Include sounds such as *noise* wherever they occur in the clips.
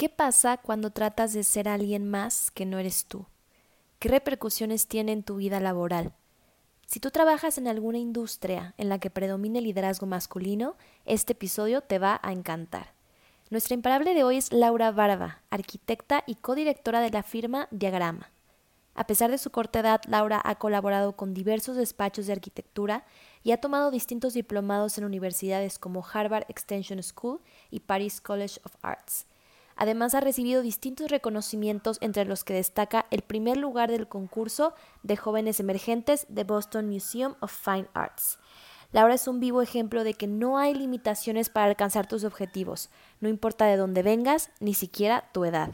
¿Qué pasa cuando tratas de ser alguien más que no eres tú? ¿Qué repercusiones tiene en tu vida laboral? Si tú trabajas en alguna industria en la que predomina el liderazgo masculino, este episodio te va a encantar. Nuestra imparable de hoy es Laura Barba, arquitecta y codirectora de la firma Diagrama. A pesar de su corta edad, Laura ha colaborado con diversos despachos de arquitectura y ha tomado distintos diplomados en universidades como Harvard Extension School y Paris College of Arts. Además ha recibido distintos reconocimientos entre los que destaca el primer lugar del concurso de jóvenes emergentes de Boston Museum of Fine Arts. Laura es un vivo ejemplo de que no hay limitaciones para alcanzar tus objetivos, no importa de dónde vengas, ni siquiera tu edad.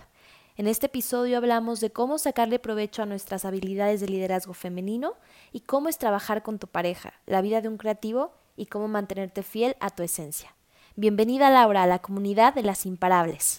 En este episodio hablamos de cómo sacarle provecho a nuestras habilidades de liderazgo femenino y cómo es trabajar con tu pareja, la vida de un creativo y cómo mantenerte fiel a tu esencia. Bienvenida Laura a la comunidad de las imparables.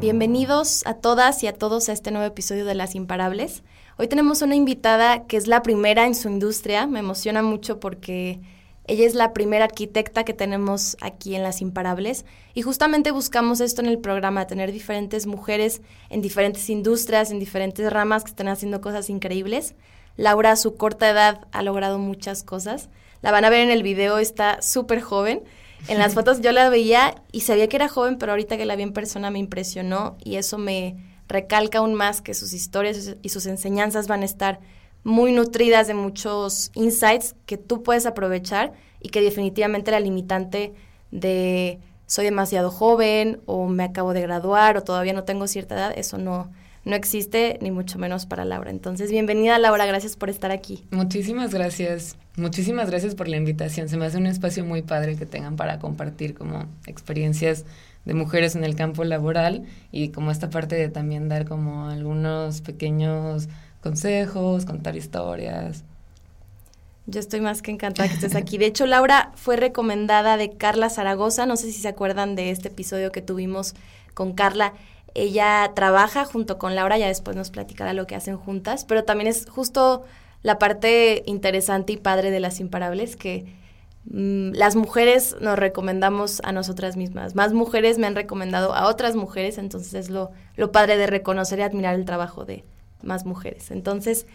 Bienvenidos a todas y a todos a este nuevo episodio de Las Imparables. Hoy tenemos una invitada que es la primera en su industria. Me emociona mucho porque ella es la primera arquitecta que tenemos aquí en Las Imparables y justamente buscamos esto en el programa, tener diferentes mujeres en diferentes industrias, en diferentes ramas que están haciendo cosas increíbles. Laura a su corta edad ha logrado muchas cosas. La van a ver en el video, está súper joven. En las fotos yo la veía y sabía que era joven, pero ahorita que la vi en persona me impresionó y eso me recalca aún más que sus historias y sus enseñanzas van a estar muy nutridas de muchos insights que tú puedes aprovechar y que definitivamente la limitante de soy demasiado joven o me acabo de graduar o todavía no tengo cierta edad, eso no, no existe, ni mucho menos para Laura. Entonces, bienvenida Laura, gracias por estar aquí. Muchísimas gracias, muchísimas gracias por la invitación. Se me hace un espacio muy padre que tengan para compartir como experiencias de mujeres en el campo laboral y como esta parte de también dar como algunos pequeños consejos, contar historias. Yo estoy más que encantada que estés aquí. De hecho, Laura fue recomendada de Carla Zaragoza. No sé si se acuerdan de este episodio que tuvimos con Carla. Ella trabaja junto con Laura, ya después nos platicará lo que hacen juntas, pero también es justo la parte interesante y padre de las imparables que mm, las mujeres nos recomendamos a nosotras mismas. Más mujeres me han recomendado a otras mujeres, entonces es lo, lo padre de reconocer y admirar el trabajo de más mujeres. Entonces,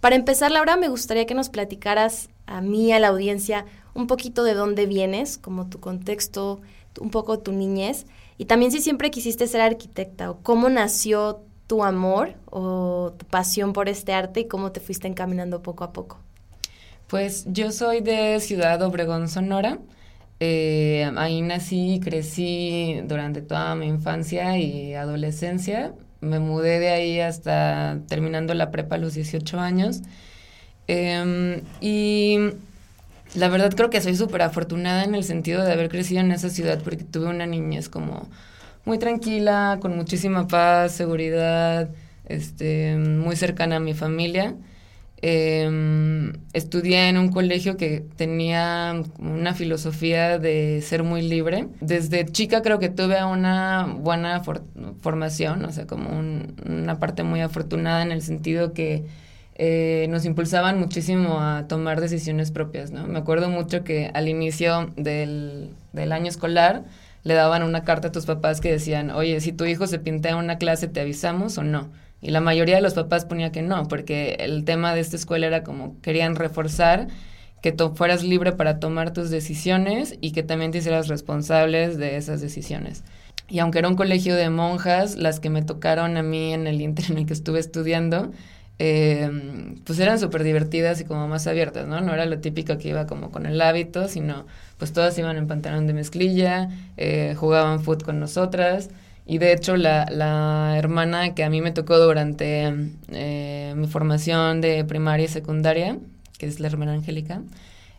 para empezar, Laura, me gustaría que nos platicaras a mí, a la audiencia, un poquito de dónde vienes, como tu contexto, un poco tu niñez y también si siempre quisiste ser arquitecta o cómo nació tu amor o tu pasión por este arte y cómo te fuiste encaminando poco a poco. Pues yo soy de Ciudad Obregón, Sonora. Eh, ahí nací y crecí durante toda mi infancia y adolescencia. Me mudé de ahí hasta terminando la prepa a los 18 años. Em, y la verdad creo que soy súper afortunada en el sentido de haber crecido en esa ciudad porque tuve una niñez como muy tranquila, con muchísima paz, seguridad, este, muy cercana a mi familia. Em, estudié en un colegio que tenía una filosofía de ser muy libre. Desde chica creo que tuve una buena formación, o sea, como una parte muy afortunada en el sentido que eh, nos impulsaban muchísimo a tomar decisiones propias, ¿no? Me acuerdo mucho que al inicio del, del año escolar le daban una carta a tus papás que decían, oye, si tu hijo se pinta en una clase, ¿te avisamos o no? Y la mayoría de los papás ponía que no, porque el tema de esta escuela era como querían reforzar que tú fueras libre para tomar tus decisiones y que también te hicieras responsables de esas decisiones. Y aunque era un colegio de monjas, las que me tocaron a mí en el inter en el que estuve estudiando, eh, pues eran súper divertidas y como más abiertas, ¿no? No era lo típico que iba como con el hábito, sino pues todas iban en pantalón de mezclilla, eh, jugaban fútbol con nosotras. Y de hecho la, la hermana que a mí me tocó durante eh, mi formación de primaria y secundaria, que es la hermana Angélica,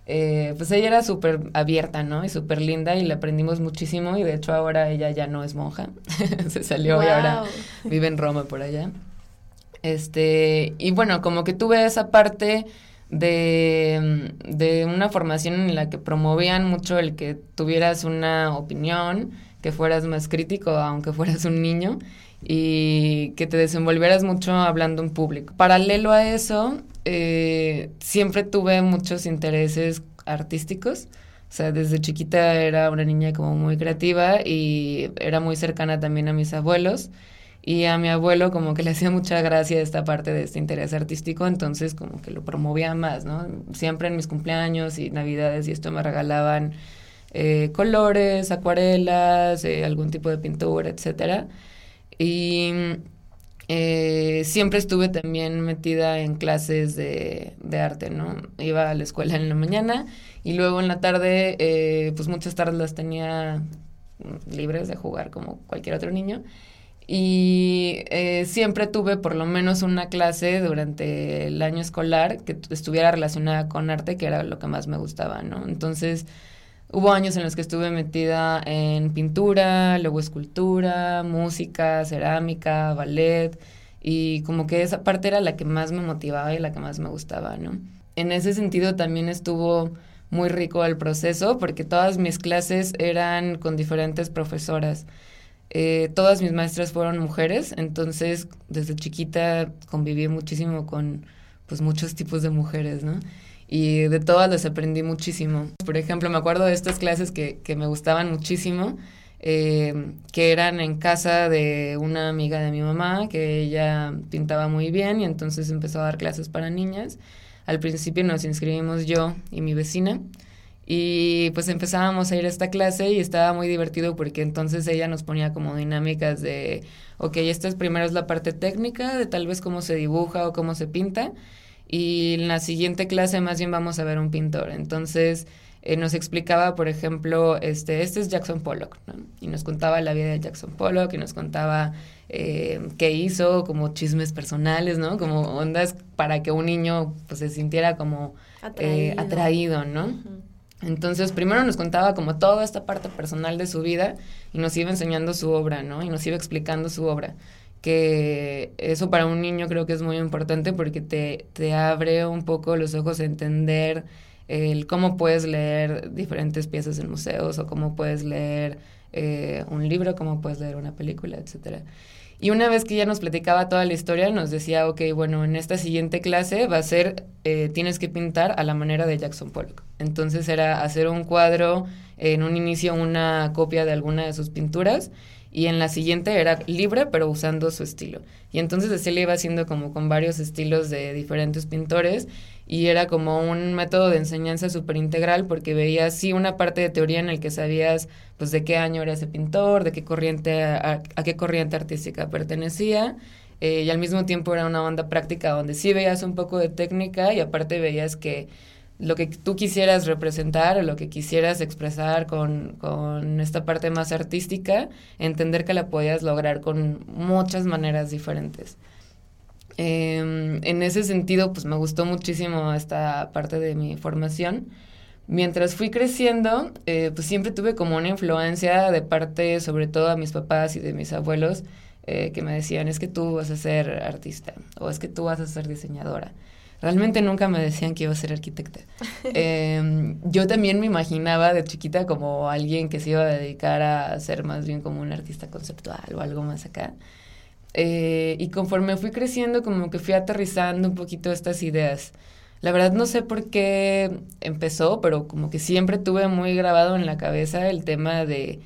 eh, pues ella era súper abierta, ¿no? Y súper linda y le aprendimos muchísimo y de hecho ahora ella ya no es monja, *laughs* se salió y ahora vive en Roma por allá. Este, y bueno, como que tuve esa parte de, de una formación en la que promovían mucho el que tuvieras una opinión, que fueras más crítico aunque fueras un niño y que te desenvolvieras mucho hablando en público. Paralelo a eso, eh, siempre tuve muchos intereses artísticos. O sea, desde chiquita era una niña como muy creativa y era muy cercana también a mis abuelos. Y a mi abuelo como que le hacía mucha gracia esta parte de este interés artístico, entonces como que lo promovía más, ¿no? Siempre en mis cumpleaños y navidades y esto me regalaban eh, colores, acuarelas, eh, algún tipo de pintura, etcétera. Y eh, siempre estuve también metida en clases de, de, arte, ¿no? Iba a la escuela en la mañana y luego en la tarde, eh, pues muchas tardes las tenía libres de jugar como cualquier otro niño. Y eh, siempre tuve por lo menos una clase durante el año escolar que estuviera relacionada con arte, que era lo que más me gustaba, ¿no? Entonces, Hubo años en los que estuve metida en pintura, luego escultura, música, cerámica, ballet, y como que esa parte era la que más me motivaba y la que más me gustaba, ¿no? En ese sentido también estuvo muy rico el proceso porque todas mis clases eran con diferentes profesoras. Eh, todas mis maestras fueron mujeres, entonces desde chiquita conviví muchísimo con pues muchos tipos de mujeres, ¿no? y de todas les aprendí muchísimo. Por ejemplo, me acuerdo de estas clases que, que me gustaban muchísimo, eh, que eran en casa de una amiga de mi mamá, que ella pintaba muy bien y entonces empezó a dar clases para niñas. Al principio nos inscribimos yo y mi vecina. Y pues empezábamos a ir a esta clase y estaba muy divertido porque entonces ella nos ponía como dinámicas de, ok, esta es primero es la parte técnica de tal vez cómo se dibuja o cómo se pinta y en la siguiente clase más bien vamos a ver un pintor. Entonces eh, nos explicaba, por ejemplo, este, este es Jackson Pollock, ¿no? Y nos contaba la vida de Jackson Pollock y nos contaba eh, qué hizo, como chismes personales, ¿no? Como ondas para que un niño pues se sintiera como eh, atraído, ¿no? Entonces, primero nos contaba como toda esta parte personal de su vida y nos iba enseñando su obra, ¿no? Y nos iba explicando su obra que eso para un niño creo que es muy importante porque te, te abre un poco los ojos a entender el cómo puedes leer diferentes piezas en museos o cómo puedes leer eh, un libro, cómo puedes leer una película, etcétera. Y una vez que ya nos platicaba toda la historia, nos decía, ok, bueno, en esta siguiente clase va a ser, eh, tienes que pintar a la manera de Jackson Pollock. Entonces era hacer un cuadro, en un inicio una copia de alguna de sus pinturas y en la siguiente era libre pero usando su estilo. Y entonces así le iba haciendo como con varios estilos de diferentes pintores y era como un método de enseñanza súper integral porque veías sí una parte de teoría en el que sabías pues de qué año era ese pintor, de qué corriente, a, qué corriente artística pertenecía. Eh, y al mismo tiempo era una onda práctica donde sí veías un poco de técnica y aparte veías que lo que tú quisieras representar o lo que quisieras expresar con, con, esta parte más artística, entender que la podías lograr con muchas maneras diferentes. Em, en ese sentido, pues me gustó muchísimo esta parte de mi formación. Mientras fui creciendo, eh, pues siempre tuve como una influencia de parte, sobre todo a mis papás y de mis abuelos, eh, que me decían, es que tú vas a ser artista o es que tú vas a ser diseñadora. Realmente nunca me decían que iba a ser arquitecta. *laughs* Em, yo también me imaginaba de chiquita como alguien que se iba a dedicar a ser más bien como un artista conceptual o algo más acá. Eh, y conforme fui creciendo, como que fui aterrizando un poquito estas ideas. La verdad no sé por qué empezó, pero como que siempre tuve muy grabado en la cabeza el tema de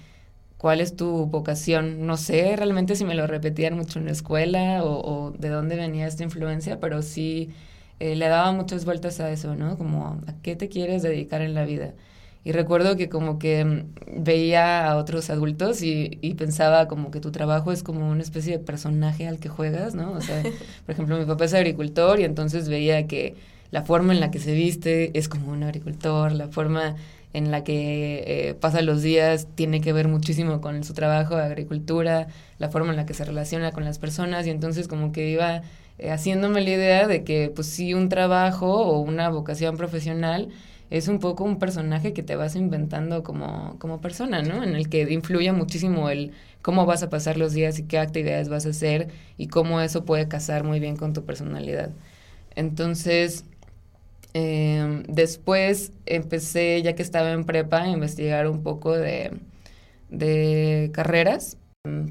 cuál es tu vocación. No sé realmente si me lo repetían mucho en la escuela o, de dónde venía esta influencia, pero sí eh, le daba muchas vueltas a eso, ¿no? Como, ¿a qué te quieres dedicar en la vida? Y recuerdo que como que mm, veía a otros adultos y, y, pensaba como que tu trabajo es como una especie de personaje al que juegas, ¿no? O sea, *laughs* por ejemplo, mi papá es agricultor y entonces veía que la forma en la que se viste es como un agricultor, la forma en la que eh, pasa los días tiene que ver muchísimo con su trabajo de agricultura, la forma en la que se relaciona con las personas y entonces como que iba eh, haciéndome la idea de que pues sí un trabajo o una vocación profesional es un poco un personaje que te vas inventando como, como persona, ¿no? En el que influye muchísimo el cómo vas a pasar los días y qué actividades vas a hacer y cómo eso puede casar muy bien con tu personalidad. Entonces, em, después empecé, ya que estaba en prepa, a investigar un poco de, de carreras.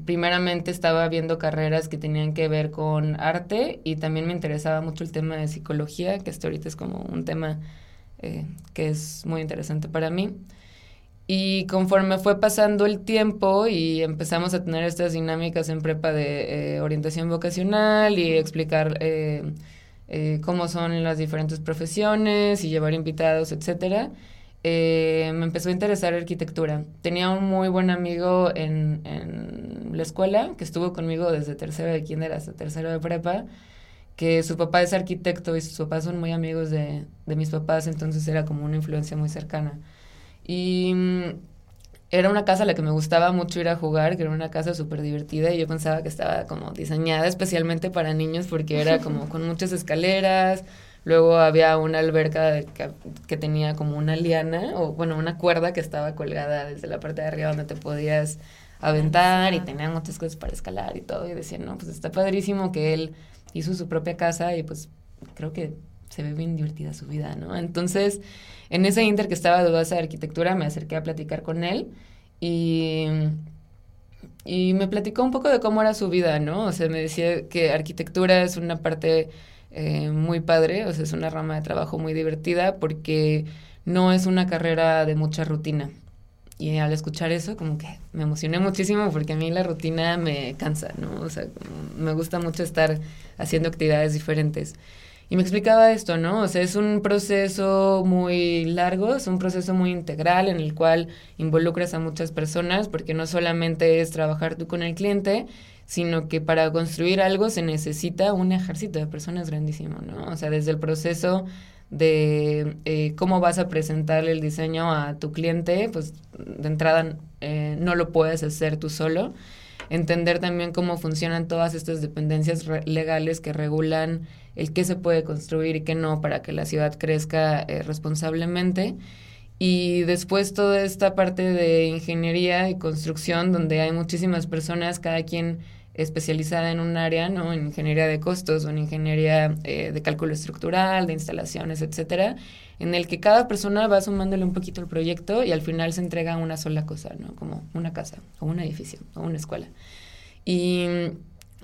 Primeramente estaba viendo carreras que tenían que ver con arte y también me interesaba mucho el tema de psicología, que hasta ahorita es como un tema eh, que es muy interesante para mí. Y conforme fue pasando el tiempo y empezamos a tener estas dinámicas en prepa de eh, orientación vocacional y explicar eh, cómo son las diferentes profesiones y llevar invitados, etcétera, me empezó a interesar arquitectura. Tenía un muy buen amigo en, en la escuela que estuvo conmigo desde tercero de kinder hasta tercero de prepa que su papá es arquitecto y sus papás son muy amigos de, de mis papás, entonces era como una influencia muy cercana. Y mm, era una casa a la que me gustaba mucho ir a jugar, que era una casa súper divertida y yo pensaba que estaba como diseñada especialmente para niños porque era *laughs* como con muchas escaleras, luego había una alberca que, que, tenía como una liana o bueno, una cuerda que estaba colgada desde la parte de arriba donde te podías aventar y tenían muchas cosas para escalar y todo y decían, no, pues está padrísimo que él hizo su propia casa y pues creo que se ve bien divertida su vida, ¿no? Entonces, en ese inter que estaba dudosa de arquitectura, me acerqué a platicar con él y, y me platicó un poco de cómo era su vida, ¿no? O sea, me decía que arquitectura es una parte eh, muy padre, o sea, es una rama de trabajo muy divertida porque no es una carrera de mucha rutina. Y al escuchar eso, como que me emocioné muchísimo porque a mí la rutina me cansa, ¿no? O sea, me gusta mucho estar haciendo actividades diferentes. Y me explicaba esto, ¿no? O sea, es un proceso muy largo, es un proceso muy integral en el cual involucras a muchas personas, porque no solamente es trabajar tú con el cliente, sino que para construir algo se necesita un ejército de personas grandísimo, ¿no? O sea, desde el proceso de eh, cómo vas a presentarle el diseño a tu cliente, pues de entrada eh, no lo puedes hacer tú solo. Entender también cómo funcionan todas estas dependencias legales que regulan el qué se puede construir y qué no para que la ciudad crezca eh, responsablemente. Y después toda esta parte de ingeniería y construcción, donde hay muchísimas personas, cada quien especializada en un área, ¿no? En ingeniería de costos o en ingeniería eh, de cálculo estructural, de instalaciones, etcétera, en el que cada persona va sumándole un poquito el proyecto y al final se entrega una sola cosa, ¿no? Como una casa, o un edificio, o una escuela. Y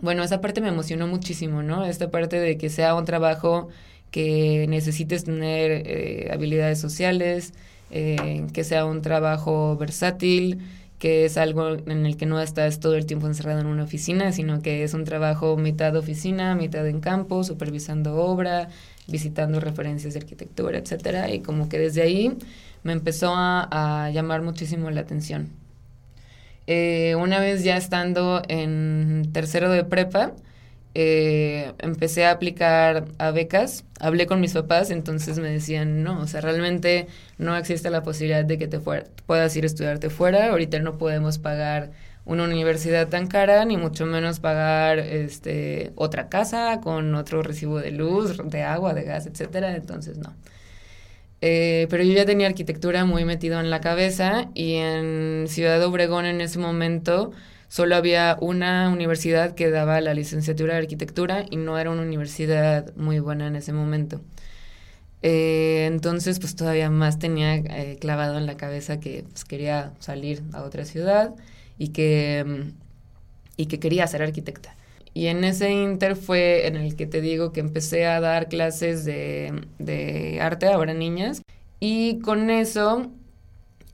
bueno, esa parte me emocionó muchísimo, ¿no? Esta parte de que sea un trabajo que necesites tener eh, habilidades sociales, eh, que sea un trabajo versátil, que es algo en el que no estás todo el tiempo encerrado en una oficina, sino que es un trabajo mitad oficina, mitad en campo, supervisando obra, visitando referencias de arquitectura, etcétera, y como que desde ahí me empezó a, llamar muchísimo la atención. Eh, una vez ya estando en tercero de prepa, eh, empecé a aplicar a becas, hablé con mis papás, entonces me decían, no, o sea, realmente no existe la posibilidad de que te puedas ir a estudiarte fuera, ahorita no podemos pagar una universidad tan cara, ni mucho menos pagar este otra casa con otro recibo de luz, de agua, de gas, etcétera, entonces no. Eh, pero yo ya tenía arquitectura muy metido en la cabeza y en Ciudad Obregón en ese momento solo había una universidad que daba la licenciatura de arquitectura y no era una universidad muy buena en ese momento. Eh, entonces, pues todavía más tenía eh, clavado en la cabeza que pues, quería salir a otra ciudad y que, mm, y que quería ser arquitecta. Y en ese inter fue en el que te digo que empecé a dar clases de, de arte ahora niñas. Y con eso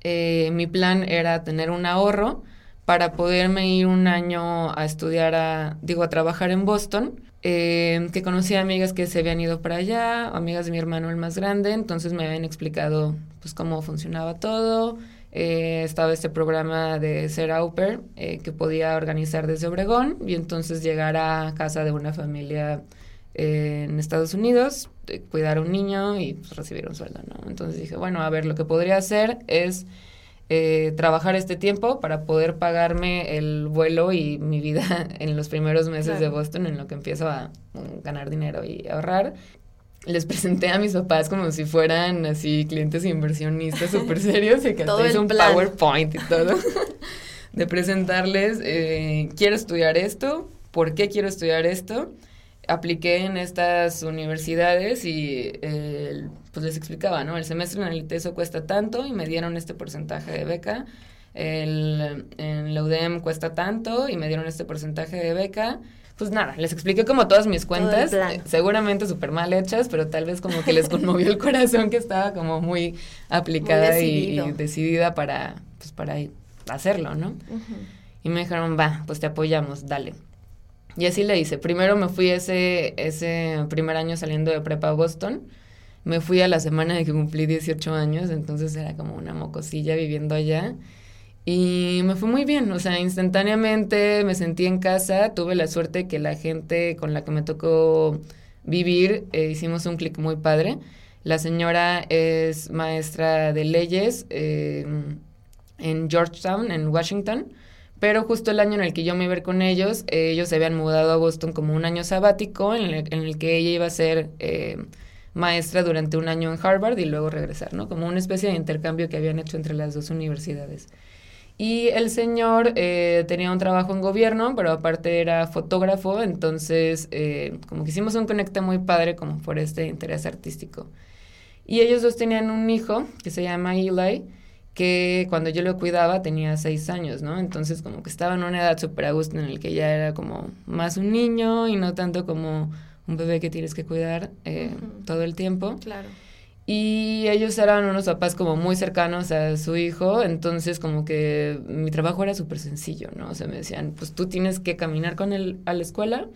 eh, mi plan era tener un ahorro para poderme ir un año a estudiar, a, digo, a trabajar en Boston, eh, que conocí a amigas que se habían ido para allá, amigas de mi hermano el más grande, entonces me habían explicado pues cómo funcionaba todo. Eh, estaba este programa de ser au pair eh, que podía organizar desde Obregón y entonces llegar a casa de una familia en Estados Unidos, cuidar a un niño y pues, recibir un sueldo, ¿no? Entonces dije, bueno, a ver, lo que podría hacer es eh, trabajar este tiempo para poder pagarme el vuelo y mi vida *laughs* en los primeros meses de Boston, en lo que empiezo a mm, ganar dinero y ahorrar. les *laughs* presenté a mis papás como si fueran así clientes inversionistas *laughs* súper serios y que hasta hice un PowerPoint y todo. de presentarles, eh, quiero estudiar esto, ¿por qué quiero estudiar esto? Apliqué en estas universidades y pues les explicaba, ¿no? El semestre en el ITESO cuesta tanto y me dieron este porcentaje de beca. El, en la UDEM cuesta tanto y me dieron este porcentaje de beca pues nada, les expliqué como todas mis cuentas, eh, seguramente súper mal hechas, pero tal vez como que les conmovió el *laughs* corazón que estaba como muy aplicada y, decidida para, pues para hacerlo, ¿no? Y me dijeron, va, pues te apoyamos, dale. Y así le hice. Primero me fui ese, ese primer año saliendo de prepa a Boston. Me fui a la semana de que cumplí 18 años, entonces era como una mocosilla viviendo allá. Y me fue muy bien, o sea, instantáneamente me sentí en casa, tuve la suerte que la gente con la que me tocó vivir, eh, hicimos un clic muy padre. La señora es maestra de leyes eh, en Georgetown, en Washington, pero justo el año en el que yo me iba a ver con ellos, ellos se habían mudado a Boston como un año sabático en el, que ella iba a ser eh, maestra durante un año en Harvard y luego regresar, ¿no? Como una especie de intercambio que habían hecho entre las dos universidades. Y el señor eh, tenía un trabajo en gobierno, pero aparte era fotógrafo, entonces eh, como que hicimos un conecte muy padre como por este interés artístico. Y ellos dos tenían un hijo que se llama Eli, que cuando yo lo cuidaba tenía seis años, ¿no? Entonces como que estaba en una edad súper a gusto en el que ya era como más un niño y no tanto como un bebé que tienes que cuidar eh, todo el tiempo. Claro. Y ellos eran unos papás como muy cercanos a su hijo, entonces como que mi trabajo era súper sencillo, ¿no? O sea, me decían, pues tú tienes que caminar con él a la escuela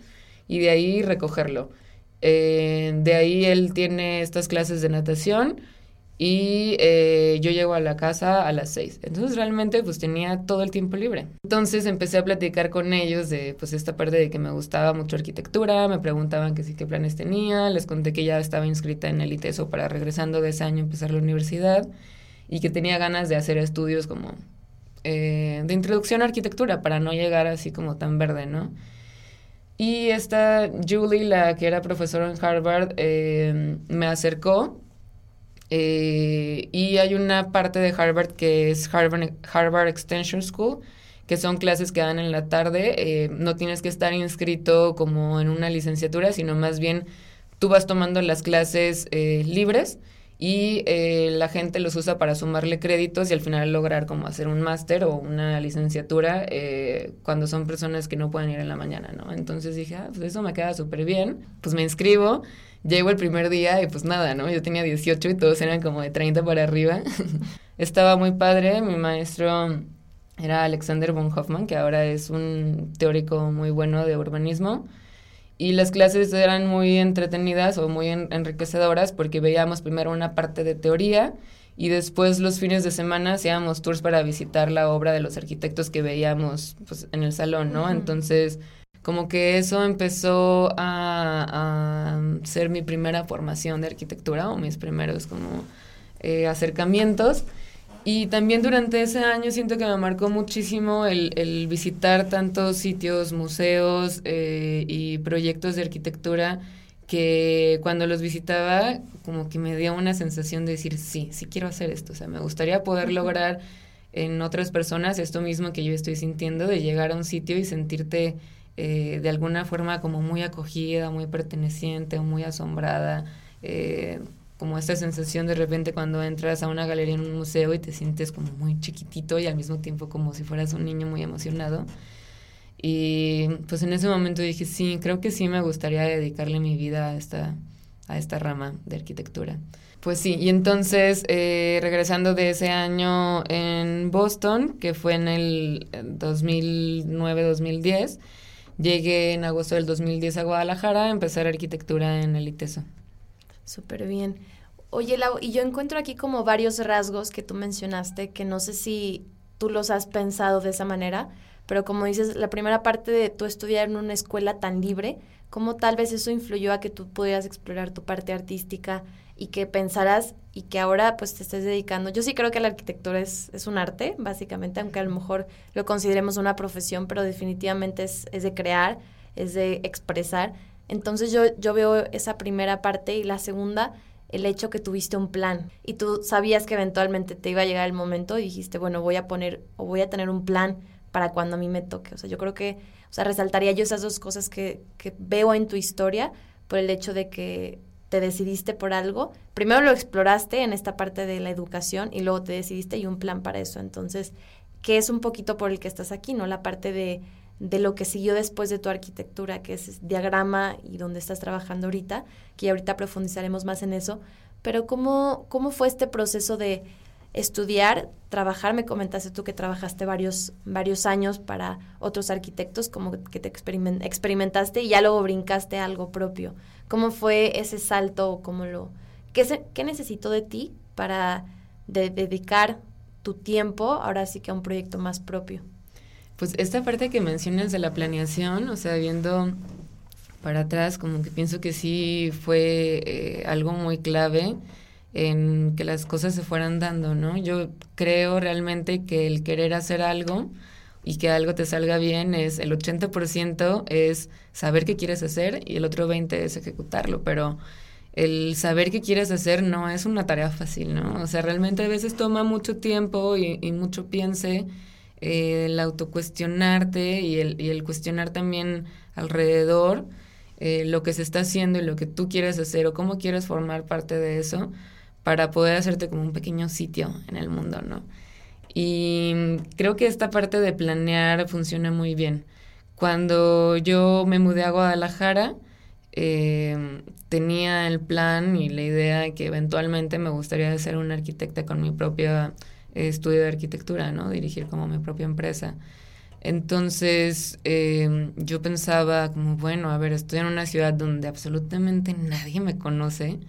y de ahí recogerlo. Eh, de ahí él tiene estas clases de natación y eh, yo llego a la casa a las seis. Entonces realmente pues tenía todo el tiempo libre. Entonces empecé a platicar con ellos de pues esta parte de que me gustaba mucho arquitectura, me preguntaban que sí qué planes tenía, les conté que ya estaba inscrita en el ITESO para regresando de ese año empezar la universidad y que tenía ganas de hacer estudios como eh, de introducción a arquitectura para no llegar así como tan verde, ¿no? Y esta Julie, la que era profesora en Harvard, eh, me acercó eh, y hay una parte de Harvard que es Harvard, Harvard Extension School, que son clases que dan en la tarde. Eh, no tienes que estar inscrito como en una licenciatura, sino más bien tú vas tomando las clases eh, libres y la gente los usa para sumarle créditos y al final lograr como hacer un máster o una licenciatura cuando son personas que no pueden ir en la mañana, ¿no? Entonces dije, ah, pues eso me queda súper bien, pues me inscribo Llego el primer día y pues nada, ¿no? Yo tenía 18 y todos eran como de 30 para arriba. *laughs* Estaba muy padre, mi maestro era Alexander von Hoffman, que ahora es un teórico muy bueno de urbanismo. Y las clases eran muy entretenidas o muy enriquecedoras porque veíamos primero una parte de teoría y después los fines de semana hacíamos tours para visitar la obra de los arquitectos que veíamos pues, en el salón, ¿no? Entonces como que eso empezó a, ser mi primera formación de arquitectura o mis primeros como eh, acercamientos. Y también durante ese año siento que me marcó muchísimo el, visitar tantos sitios, museos eh, y proyectos de arquitectura que cuando los visitaba como que me dio una sensación de decir, sí, sí quiero hacer esto. O sea, me gustaría poder lograr en otras personas esto mismo que yo estoy sintiendo, de llegar a un sitio y sentirte eh, de alguna forma como muy acogida, muy perteneciente, muy asombrada, eh, como esta sensación de repente cuando entras a una galería en un museo y te sientes como muy chiquitito y al mismo tiempo como si fueras un niño muy emocionado. Y pues en ese momento dije, sí, creo que sí me gustaría dedicarle mi vida a esta, a esta rama de arquitectura. Pues sí, y entonces eh, regresando de ese año en Boston, que fue en el 2009-2010, Llegué en agosto del 2010 a Guadalajara a empezar arquitectura en el ITESO. Súper bien. Oye, y yo encuentro aquí como varios rasgos que tú mencionaste, que no sé si tú los has pensado de esa manera, pero como dices, la primera parte de tú estudiar en una escuela tan libre, ¿cómo tal vez eso influyó a que tú pudieras explorar tu parte artística y que pensaras y que ahora pues te estés dedicando. Yo sí creo que la arquitectura es, es un arte, básicamente, aunque a lo mejor lo consideremos una profesión, pero definitivamente es, es de crear, es de expresar. Entonces yo, yo veo esa primera parte y la segunda, el hecho que tuviste un plan y tú sabías que eventualmente te iba a llegar el momento y dijiste, bueno, voy a poner o voy a tener un plan para cuando a mí me toque. O sea, yo creo que, o sea, resaltaría yo esas dos cosas que, que veo en tu historia por el hecho de que te decidiste por algo. Primero lo exploraste en esta parte de la educación y luego te decidiste y un plan para eso. Entonces, que es un poquito por el que estás aquí, ¿no? La parte de, de lo que siguió después de tu arquitectura, que es diagrama y donde estás trabajando ahorita, que ahorita profundizaremos más en eso. Pero ¿cómo, cómo fue este proceso de estudiar, trabajar? Me comentaste tú que trabajaste varios, varios años para otros arquitectos, como que te experimentaste y ya luego brincaste algo propio. ¿Cómo fue ese salto? ¿Cómo lo, qué, qué necesitó de ti para dedicar tu tiempo ahora sí que a un proyecto más propio? Pues esta parte que mencionas de la planeación, o sea, viendo para atrás, como que pienso que sí fue eh, algo muy clave en que las cosas se fueran dando, ¿no? Yo creo realmente que el querer hacer algo y que algo te salga bien es el 80% es saber qué quieres hacer y el otro 20% es ejecutarlo, pero el saber qué quieres hacer no es una tarea fácil, ¿no? O sea, realmente a veces toma mucho tiempo y, mucho piense eh, el autocuestionarte y el, y el cuestionar también alrededor eh, lo que se está haciendo y lo que tú quieres hacer o cómo quieres formar parte de eso para poder hacerte como un pequeño sitio en el mundo, ¿no? Y creo que esta parte de planear funciona muy bien. Cuando yo me mudé a Guadalajara, eh, tenía el plan y la idea de que eventualmente me gustaría ser una arquitecta con mi propio estudio de arquitectura, ¿no? Dirigir como mi propia empresa. Entonces eh, yo pensaba como, bueno, a ver, estoy en una ciudad donde absolutamente nadie me conoce,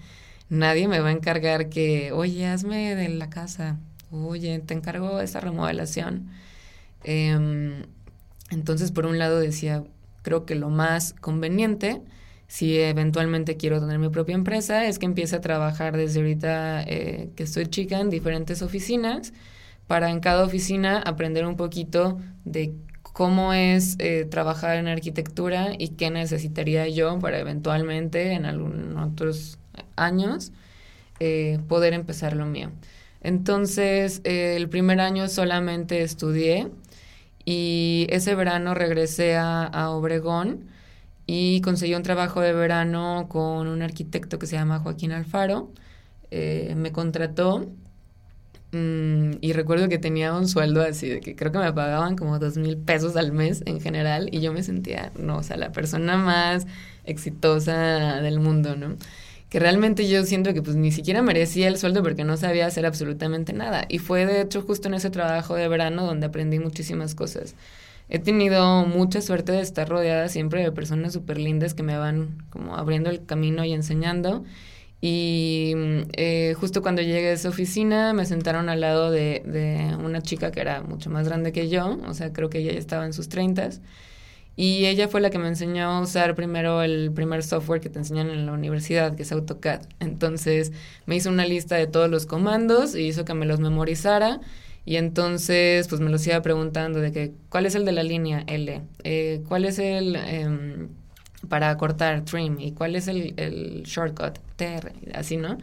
nadie me va a encargar que, oye, hazme de la casa, oye, te encargo esa remodelación. Em, entonces, por un lado decía, creo que lo más conveniente, si eventualmente quiero tener mi propia empresa, es que empiece a trabajar desde ahorita eh, que estoy chica en diferentes oficinas, para en cada oficina aprender un poquito de cómo es eh, trabajar en arquitectura y qué necesitaría yo para eventualmente en algunos otros años eh, poder empezar lo mío. Entonces, el primer año solamente estudié y ese verano regresé a, Obregón y conseguí un trabajo de verano con un arquitecto que se llama Joaquín Alfaro. Eh, me contrató mm, y recuerdo que tenía un sueldo así, de que creo que me pagaban como dos mil pesos al mes en general y yo me sentía, no, o sea, la persona más exitosa del mundo, ¿no? Que realmente yo siento que pues ni siquiera merecía el sueldo porque no sabía hacer absolutamente nada. Y fue de hecho justo en ese trabajo de verano donde aprendí muchísimas cosas. He tenido mucha suerte de estar rodeada siempre de personas súper lindas que me van como abriendo el camino y enseñando. Y eh, justo cuando llegué a esa oficina me sentaron al lado de, de, una chica que era mucho más grande que yo, o sea, creo que ella ya estaba en sus treintas. Y ella fue la que me enseñó a usar primero el primer software que te enseñan en la universidad, que es AutoCAD. Entonces me hizo una lista de todos los comandos y hizo que me los memorizara. Y entonces, pues me los iba preguntando de que, ¿cuál es el de la línea L? Eh, ¿Cuál es el em, para cortar trim? ¿Y cuál es el, el shortcut TR? Así, ¿no?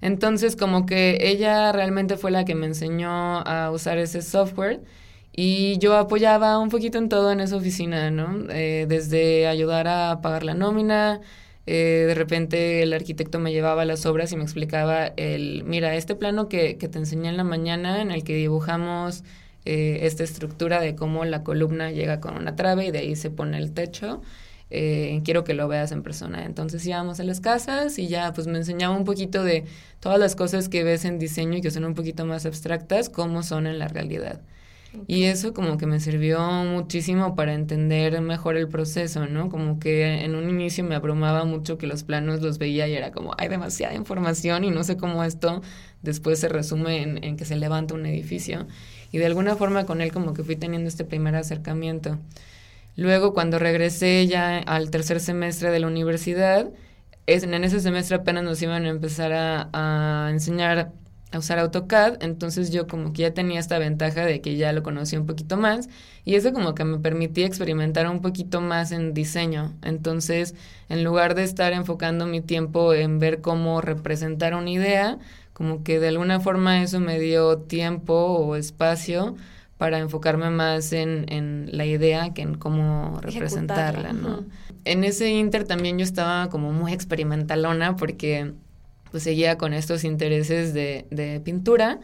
Entonces, como que ella realmente fue la que me enseñó a usar ese software y yo apoyaba un poquito en todo en esa oficina, ¿no? Eh, desde ayudar a pagar la nómina, eh, de repente el arquitecto me llevaba las obras y me explicaba el, mira, este plano que, que te enseñé en la mañana en el que dibujamos eh, esta estructura de cómo la columna llega con una trave y de ahí se pone el techo. quiero que lo veas en persona. Entonces íbamos a las casas y ya pues me enseñaba un poquito de todas las cosas que ves en diseño y que son un poquito más abstractas, cómo son en la realidad. Y eso como que me sirvió muchísimo para entender mejor el proceso, ¿no? Como que en un inicio me abrumaba mucho que los planos los veía y era como, hay demasiada información y no sé cómo esto después se resume en, en que se levanta un edificio. Y de alguna forma con él como que fui teniendo este primer acercamiento. Luego cuando regresé ya al tercer semestre de la universidad, es, en ese semestre apenas nos iban a empezar a, a enseñar a usar AutoCAD, entonces yo como que ya tenía esta ventaja de que ya lo conocía un poquito más y eso como que me permitía experimentar un poquito más en diseño. Entonces, en lugar de estar enfocando mi tiempo en ver cómo representar una idea, como que de alguna forma eso me dio tiempo o espacio para enfocarme más en, en la idea que en cómo representarla, ¿no? En ese inter también yo estaba como muy experimentalona porque pues seguía con estos intereses de, de pintura.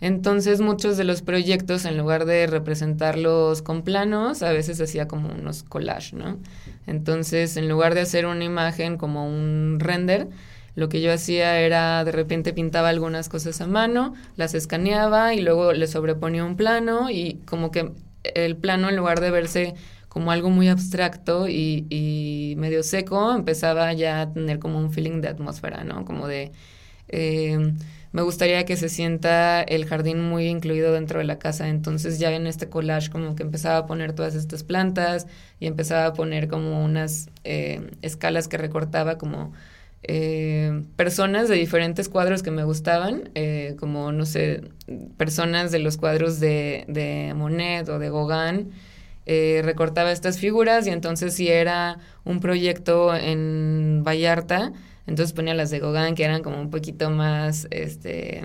Entonces muchos de los proyectos, en lugar de representarlos con planos, a veces hacía como unos collage, ¿no? Entonces, en lugar de hacer una imagen como un render, lo que yo hacía era de repente pintaba algunas cosas a mano, las escaneaba y luego le sobreponía un plano y como que el plano en lugar de verse como algo muy abstracto y, medio seco, empezaba ya a tener como un feeling de atmósfera, ¿no? Como de... Eh, me gustaría que se sienta el jardín muy incluido dentro de la casa. Entonces ya en este collage como que empezaba a poner todas estas plantas y empezaba a poner como unas eh, escalas que recortaba como eh, personas de diferentes cuadros que me gustaban, como no sé, personas de los cuadros de, de Monet o de Gauguin eh, recortaba estas figuras y entonces si era un proyecto en Vallarta, entonces ponía las de Gauguin que eran como un poquito más, este,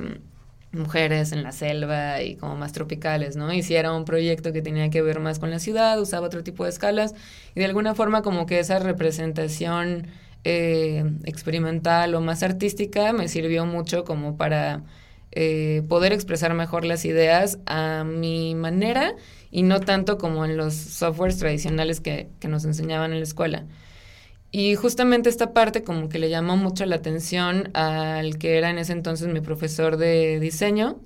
mujeres en la selva y como más tropicales, ¿no? Y si era un proyecto que tenía que ver más con la ciudad, usaba otro tipo de escalas y de alguna forma como que esa representación eh, experimental o más artística me sirvió mucho como para eh, poder expresar mejor las ideas a mi manera y no tanto como en los softwares tradicionales que, nos enseñaban en la escuela. Y justamente esta parte como que le llamó mucho la atención al que era en ese entonces mi profesor de diseño.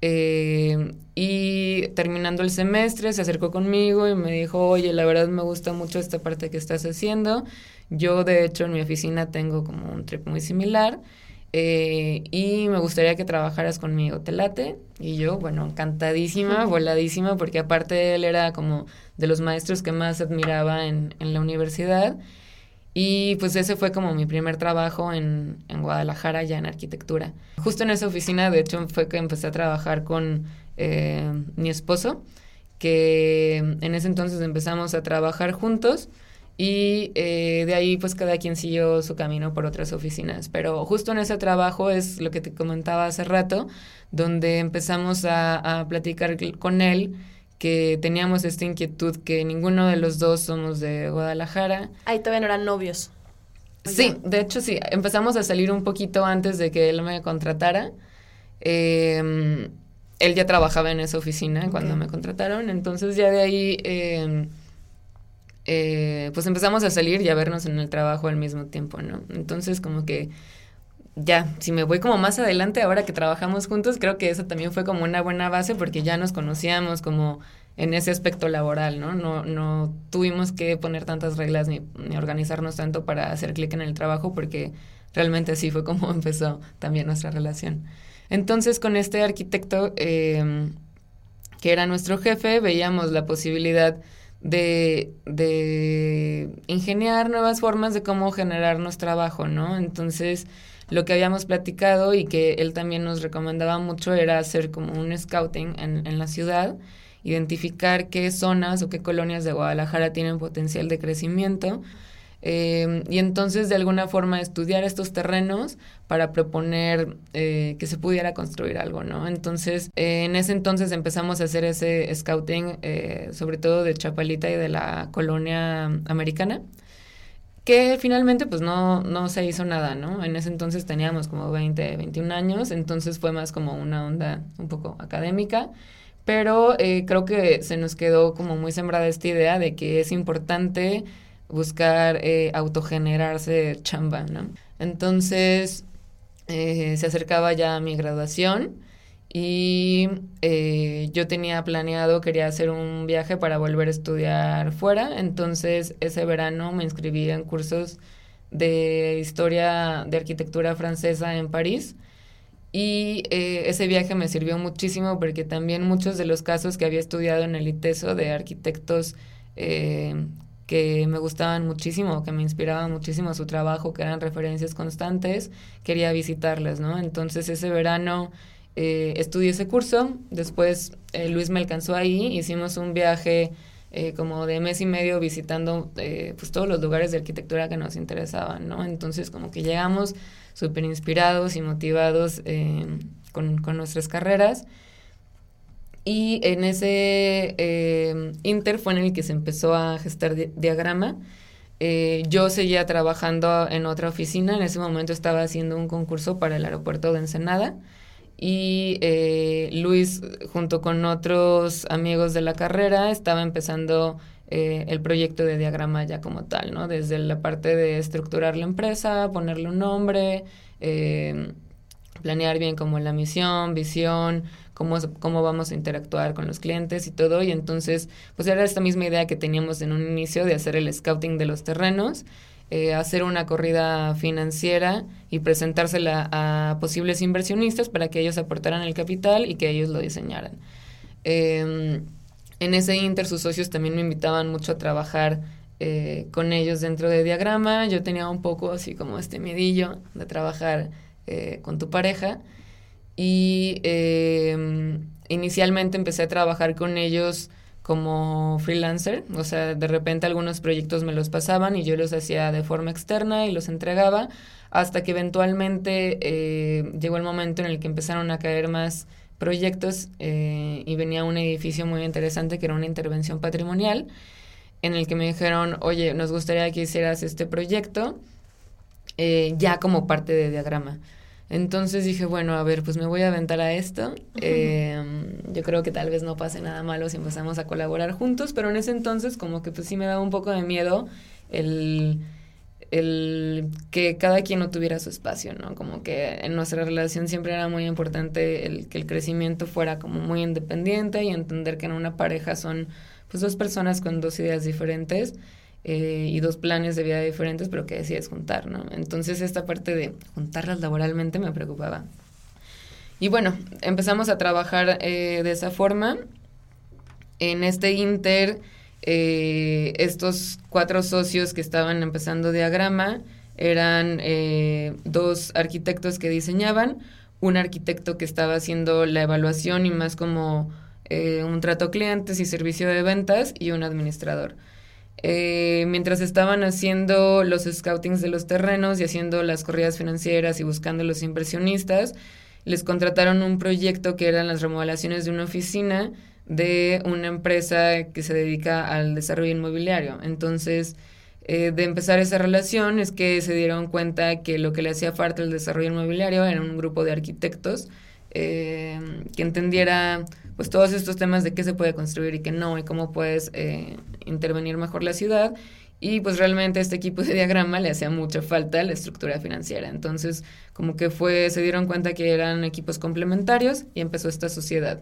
Eh, y terminando el semestre se acercó conmigo y me dijo, oye, la verdad me gusta mucho esta parte que estás haciendo. Yo de hecho en mi oficina tengo como un trip muy similar eh, y me gustaría que trabajaras conmigo, ¿te late? Y yo, bueno, encantadísima, voladísima, porque aparte él era como de los maestros que más admiraba en, en la universidad. Y pues ese fue como mi primer trabajo en, en, Guadalajara, ya en arquitectura. Justo en esa oficina, de hecho, fue que empecé a trabajar con eh, mi esposo, que en ese entonces empezamos a trabajar juntos. Y eh, de ahí pues cada quien siguió su camino por otras oficinas. Pero justo en ese trabajo es lo que te comentaba hace rato, donde empezamos a, a platicar con él que teníamos esta inquietud que ninguno de los dos somos de Guadalajara. Ahí todavía no eran novios. Sí, de hecho sí, empezamos a salir un poquito antes de que él me contratara. Em, él ya trabajaba en esa oficina cuando me contrataron, entonces ya de ahí... Eh, eh, pues empezamos a salir y a vernos en el trabajo al mismo tiempo, ¿no? Entonces como que ya, si me voy como más adelante, ahora que trabajamos juntos, creo que eso también fue como una buena base porque ya nos conocíamos como en ese aspecto laboral, ¿no? No, no tuvimos que poner tantas reglas ni, ni organizarnos tanto para hacer clic en el trabajo porque realmente así fue como *laughs* empezó también nuestra relación. Entonces con este arquitecto eh, que era nuestro jefe, veíamos la posibilidad de, de ingeniar nuevas formas de cómo generarnos trabajo, ¿no? Entonces, lo que habíamos platicado y que él también nos recomendaba mucho era hacer como un scouting en, en la ciudad, identificar qué zonas o qué colonias de Guadalajara tienen potencial de crecimiento eh, y entonces de alguna forma estudiar estos terrenos para proponer eh, que se pudiera construir algo, ¿no? Entonces, eh, en ese entonces empezamos a hacer ese scouting, sobre todo de Chapalita y de la colonia americana que finalmente pues no, no se hizo nada, ¿no? En ese entonces teníamos como 20, 21 años, entonces fue más como una onda un poco académica, pero creo que se nos quedó como muy sembrada esta idea de que es importante buscar eh, autogenerarse chamba, ¿no? Entonces eh, se acercaba ya a mi graduación y eh, yo tenía planeado, quería hacer un viaje para volver a estudiar fuera, entonces ese verano me inscribí en cursos de historia de arquitectura francesa en París. Y ese viaje me sirvió muchísimo porque también muchos de los casos que había estudiado en el ITESO de arquitectos que me gustaban muchísimo, que me inspiraban muchísimo su trabajo, que eran referencias constantes, quería visitarlas, ¿no? Entonces ese verano eh, estudié ese curso, después eh, Luis me alcanzó ahí, hicimos un viaje eh, como de mes y medio visitando pues todos los lugares de arquitectura que nos interesaban, ¿no? Entonces como que llegamos súper inspirados y motivados con, con, nuestras carreras. Y en ese inter fue en el que se empezó a gestar diagrama. yo seguía trabajando en otra oficina, en ese momento estaba haciendo un concurso para el aeropuerto de Ensenada y eh, Luis, junto con otros amigos de la carrera, estaba empezando eh, el proyecto de diagrama ya como tal, ¿no? Desde la parte de estructurar la empresa, ponerle un nombre, eh, planear bien como la misión, visión, cómo, vamos a interactuar con los clientes y todo. Y entonces, pues era esta misma idea que teníamos en un inicio de hacer el scouting de los terrenos eh, hacer una corrida financiera y presentársela a posibles inversionistas para que ellos aportaran el capital y que ellos lo diseñaran. Em, en ese inter sus socios también me invitaban mucho a trabajar eh, con ellos dentro de diagrama. Yo tenía un poco así como este medillo de trabajar eh, con tu pareja y em, inicialmente empecé a trabajar con ellos como freelancer, o sea, de repente algunos proyectos me los pasaban y yo los hacía de forma externa y los entregaba, hasta que eventualmente eh, llegó el momento en el que empezaron a caer más proyectos eh, y venía un edificio muy interesante que era una intervención patrimonial, en el que me dijeron, oye, nos gustaría que hicieras este proyecto eh, ya como parte de diagrama. Entonces dije, bueno, a ver, pues me voy a aventar a esto. Em, yo creo que tal vez no pase nada malo si empezamos a colaborar juntos, pero en ese entonces como que pues sí me daba un poco de miedo el, el que cada quien no tuviera su espacio, ¿no? Como que en nuestra relación siempre era muy importante el que el crecimiento fuera como muy independiente y entender que en una pareja son pues dos personas con dos ideas diferentes eh, y dos planes de vida diferentes, pero que decides juntar, ¿no? Entonces esta parte de juntarlas laboralmente me preocupaba. Y bueno, empezamos a trabajar eh, de esa forma. En este inter, eh, estos cuatro socios que estaban empezando diagrama eran dos arquitectos que diseñaban, un arquitecto que estaba haciendo la evaluación y más como un trato clientes y servicio de ventas y un administrador. Eh, mientras estaban haciendo los scoutings de los terrenos y haciendo las corridas financieras y buscando los inversionistas, les contrataron un proyecto que eran las remodelaciones de una oficina de una empresa que se dedica al desarrollo inmobiliario. Entonces, eh, de empezar esa relación es que se dieron cuenta que lo que le hacía falta al desarrollo inmobiliario era un grupo de arquitectos eh, que entendiera pues todos estos temas de qué se puede construir y qué no y cómo puedes eh, intervenir mejor la ciudad. Y pues realmente este equipo de diagrama le hacía mucha falta la estructura financiera. Entonces, como que fue, se dieron cuenta que eran equipos complementarios y empezó esta sociedad.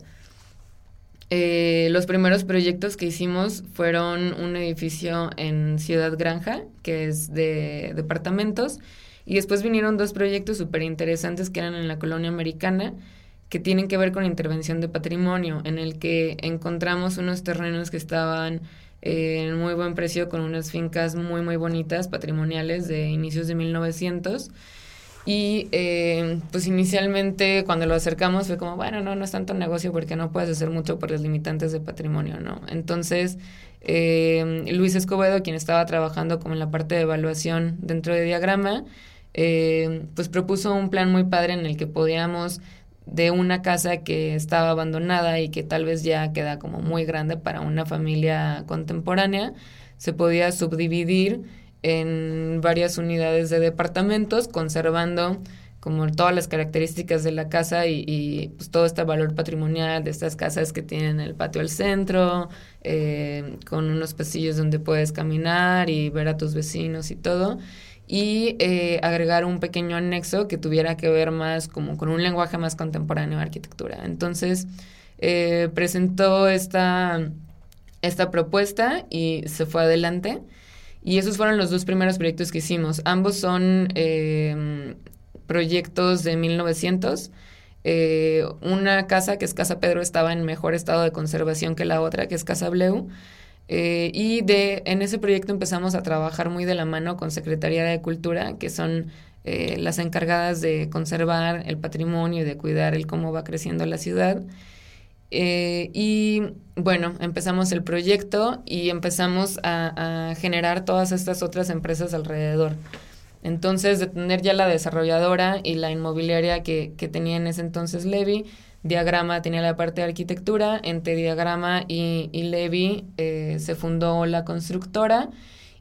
Eh, los primeros proyectos que hicimos fueron un edificio en Ciudad Granja, que es de departamentos, y después vinieron dos proyectos súper interesantes que eran en la colonia americana, que tienen que ver con intervención de patrimonio, en el que encontramos unos terrenos que estaban eh, en muy buen precio con unas fincas muy, muy bonitas, patrimoniales de inicios de 1900. Y eh, pues inicialmente cuando lo acercamos fue como, bueno, no, no es tanto negocio porque no puedes hacer mucho por los limitantes de patrimonio, ¿no? Entonces, eh, Luis Escobedo, quien estaba trabajando como en la parte de evaluación dentro de Diagrama, pues propuso un plan muy padre en el que podíamos de una casa que estaba abandonada y que tal vez ya queda como muy grande para una familia contemporánea, se podía subdividir en varias unidades de departamentos, conservando como todas las características de la casa y, pues todo este valor patrimonial de estas casas que tienen el patio al centro, eh, con unos pasillos donde puedes caminar y ver a tus vecinos y todo y eh, agregar un pequeño anexo que tuviera que ver más como con un lenguaje más contemporáneo de arquitectura. Entonces, eh, presentó esta, esta propuesta y se fue adelante. Y esos fueron los dos primeros proyectos que hicimos. Ambos son eh, proyectos de 1900. una casa, que es Casa Pedro, estaba en mejor estado de conservación que la otra, que es Casa Bleu. Eh, y de, en ese proyecto empezamos a trabajar muy de la mano con Secretaría de Cultura, que son eh, las encargadas de conservar el patrimonio y de cuidar el cómo va creciendo la ciudad. Eh, y bueno, empezamos el proyecto y empezamos a, generar todas estas otras empresas alrededor. Entonces, de tener ya la desarrolladora y la inmobiliaria que, que tenía en ese entonces Levi, Diagrama tenía la parte de arquitectura, entre Diagrama y, y Levi eh, se fundó la constructora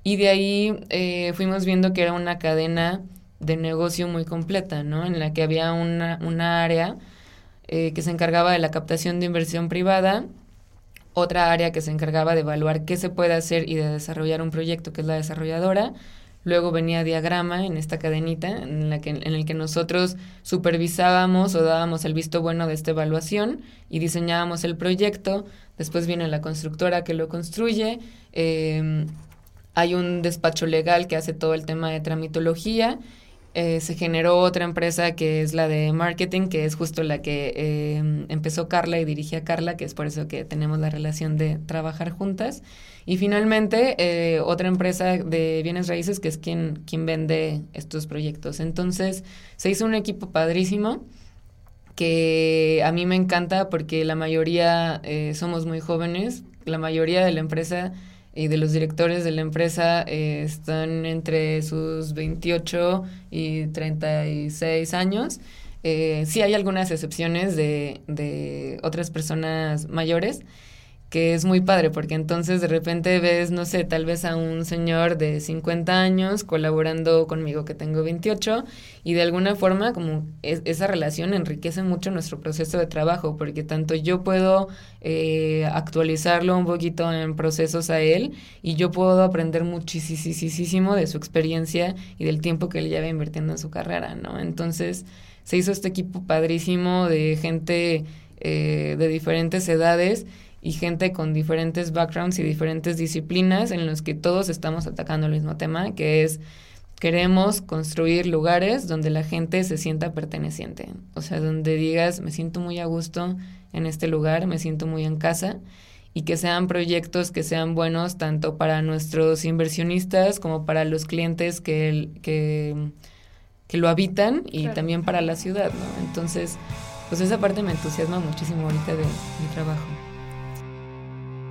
y de ahí eh, fuimos viendo que era una cadena de negocio muy completa, ¿no? En la que había una, una área eh, que se encargaba de la captación de inversión privada, otra área que se encargaba de evaluar qué se puede hacer y de desarrollar un proyecto, que es la desarrolladora, Luego venía diagrama en esta cadenita en, la que, en el que nosotros supervisábamos o dábamos el visto bueno de esta evaluación y diseñábamos el proyecto. Después viene la constructora que lo construye. Em, hay un despacho legal que hace todo el tema de tramitología eh, se generó otra empresa que es la de marketing, que es justo la que eh, empezó Carla y dirigía Carla, que es por eso que tenemos la relación de trabajar juntas. Y finalmente, eh, otra empresa de bienes raíces, que es quien, quien vende estos proyectos. Entonces, se hizo un equipo padrísimo que a mí me encanta porque la mayoría somos muy jóvenes, la mayoría de la empresa y de los directores de la empresa eh, están entre sus 28 y 36 años. Eh, sí hay algunas excepciones de, de otras personas mayores, que es muy padre, porque entonces de repente ves, no sé, tal vez a un señor de 50 años colaborando conmigo que tengo 28 y de alguna forma como esa relación enriquece mucho nuestro proceso de trabajo, porque tanto yo puedo eh, actualizarlo un poquito en procesos a él y yo puedo aprender muchísimo de su experiencia y del tiempo que él lleva invirtiendo en su carrera, ¿no? Entonces se hizo este equipo padrísimo de gente eh, de diferentes edades y gente con diferentes backgrounds y diferentes disciplinas en los que todos estamos atacando el mismo tema, que es queremos construir lugares donde la gente se sienta perteneciente, o sea, donde digas, me siento muy a gusto en este lugar, me siento muy en casa y que sean proyectos que sean buenos tanto para nuestros inversionistas como para los clientes que, que, que lo habitan y también para la ciudad, ¿no? Entonces, pues esa parte me entusiasma muchísimo ahorita de mi trabajo.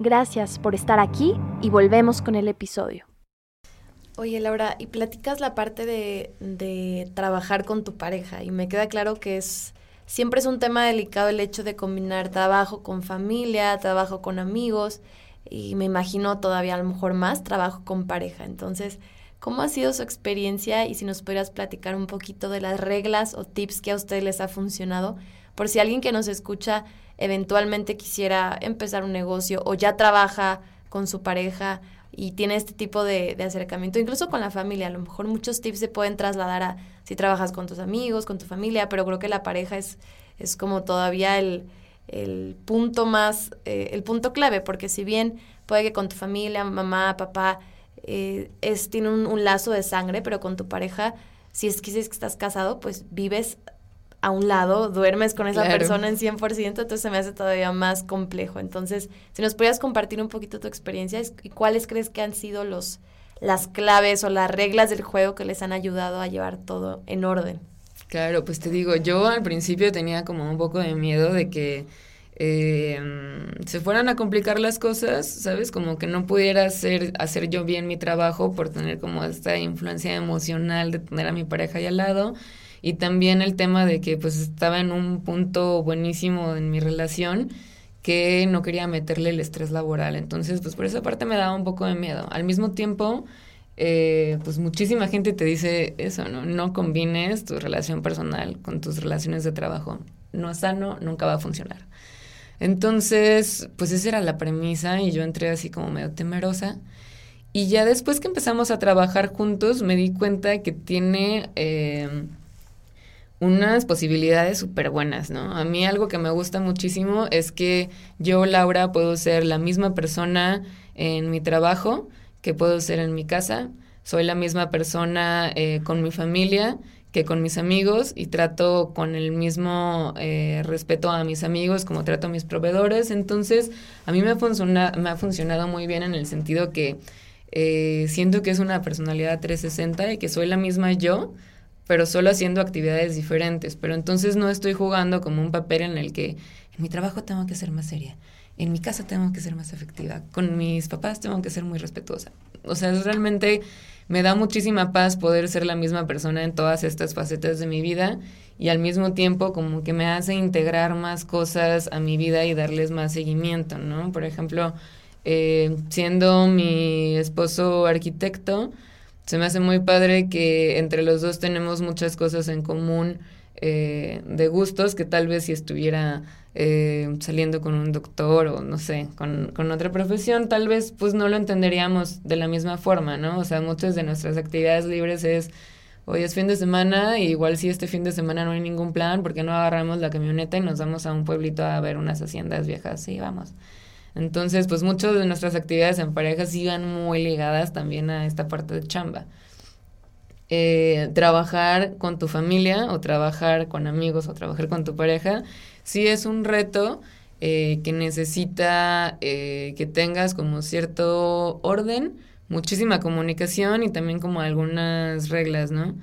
Gracias por estar aquí y volvemos con el episodio. Oye, Laura, y platicas la parte de, de, trabajar con tu pareja y me queda claro que es siempre es un tema delicado el hecho de combinar trabajo con familia, trabajo con amigos y me imagino todavía a lo mejor más trabajo con pareja. Entonces, ¿cómo ha sido su experiencia y si nos pudieras platicar un poquito de las reglas o tips que a ustedes les ha funcionado? Por si alguien que nos escucha eventualmente quisiera empezar un negocio o ya trabaja con su pareja y tiene este tipo de, acercamiento, incluso con la familia. A lo mejor muchos tips se pueden trasladar a si trabajas con tus amigos, con tu familia, pero creo que la pareja es, es como todavía el, punto más, eh, el punto clave, porque si bien puede que con tu familia, mamá, papá, eh, es, tiene un, lazo de sangre, pero con tu pareja, si que, si es que estás casado, pues vives a un lado, duermes con esa persona en 100%, entonces se me hace todavía más complejo. Entonces, si nos pudieras compartir un poquito tu experiencia y cuáles crees que han sido los las claves o las reglas del juego que les han ayudado a llevar todo en orden. Claro, pues te digo, yo al principio tenía como un poco de miedo de que eh, se fueran a complicar las cosas, ¿sabes? Como que no pudiera hacer, hacer yo bien mi trabajo por tener como esta influencia emocional de tener a mi pareja ahí al lado y también el tema de que pues estaba en un punto buenísimo en mi relación que no quería meterle el estrés laboral. Entonces, pues por esa parte me daba un poco de miedo. Al mismo tiempo, eh, pues muchísima gente te dice eso, ¿no? No combines tu relación personal con tus relaciones de trabajo. No es sano, nunca va a funcionar. Entonces, pues esa era la premisa y yo entré así como medio temerosa. Y ya después que empezamos a trabajar juntos, me di cuenta que tiene... Eh, unas posibilidades súper buenas, ¿no? A mí algo que me gusta muchísimo es que yo, Laura, puedo ser la misma persona en mi trabajo que puedo ser en mi casa. Soy la misma persona eh, con mi familia que con mis amigos y trato con el mismo eh, respeto a mis amigos como trato a mis proveedores. Entonces, a mí me ha, me ha funcionado muy bien en el sentido que eh, siento que es una personalidad 360 y que soy la misma yo, pero solo haciendo actividades diferentes. Pero entonces no estoy jugando como un papel en el que en mi trabajo tengo que ser más seria, en mi casa tengo que ser más efectiva, con mis papás tengo que ser muy respetuosa. O sea, realmente me da muchísima paz poder ser la misma persona en todas estas facetas de mi vida y al mismo tiempo como que me hace integrar más cosas a mi vida y darles más seguimiento, ¿no? Por ejemplo, eh, siendo mi esposo arquitecto, se me hace muy padre que entre los dos tenemos muchas cosas en común eh, de gustos que tal vez si estuviera eh, saliendo con un doctor o no sé, con, con, otra profesión, tal vez pues no lo entenderíamos de la misma forma, ¿no? O sea, muchas de nuestras actividades libres es, hoy es fin de semana, y igual si este fin de semana no hay ningún plan, porque no agarramos la camioneta y nos vamos a un pueblito a ver unas haciendas viejas? Sí, vamos. Entonces, pues muchas de nuestras actividades en pareja siguen muy ligadas también a esta parte de chamba. Eh, trabajar con tu familia o trabajar con amigos o trabajar con tu pareja, sí es un reto eh, que necesita eh, que tengas como cierto orden, muchísima comunicación y también como algunas reglas, ¿no?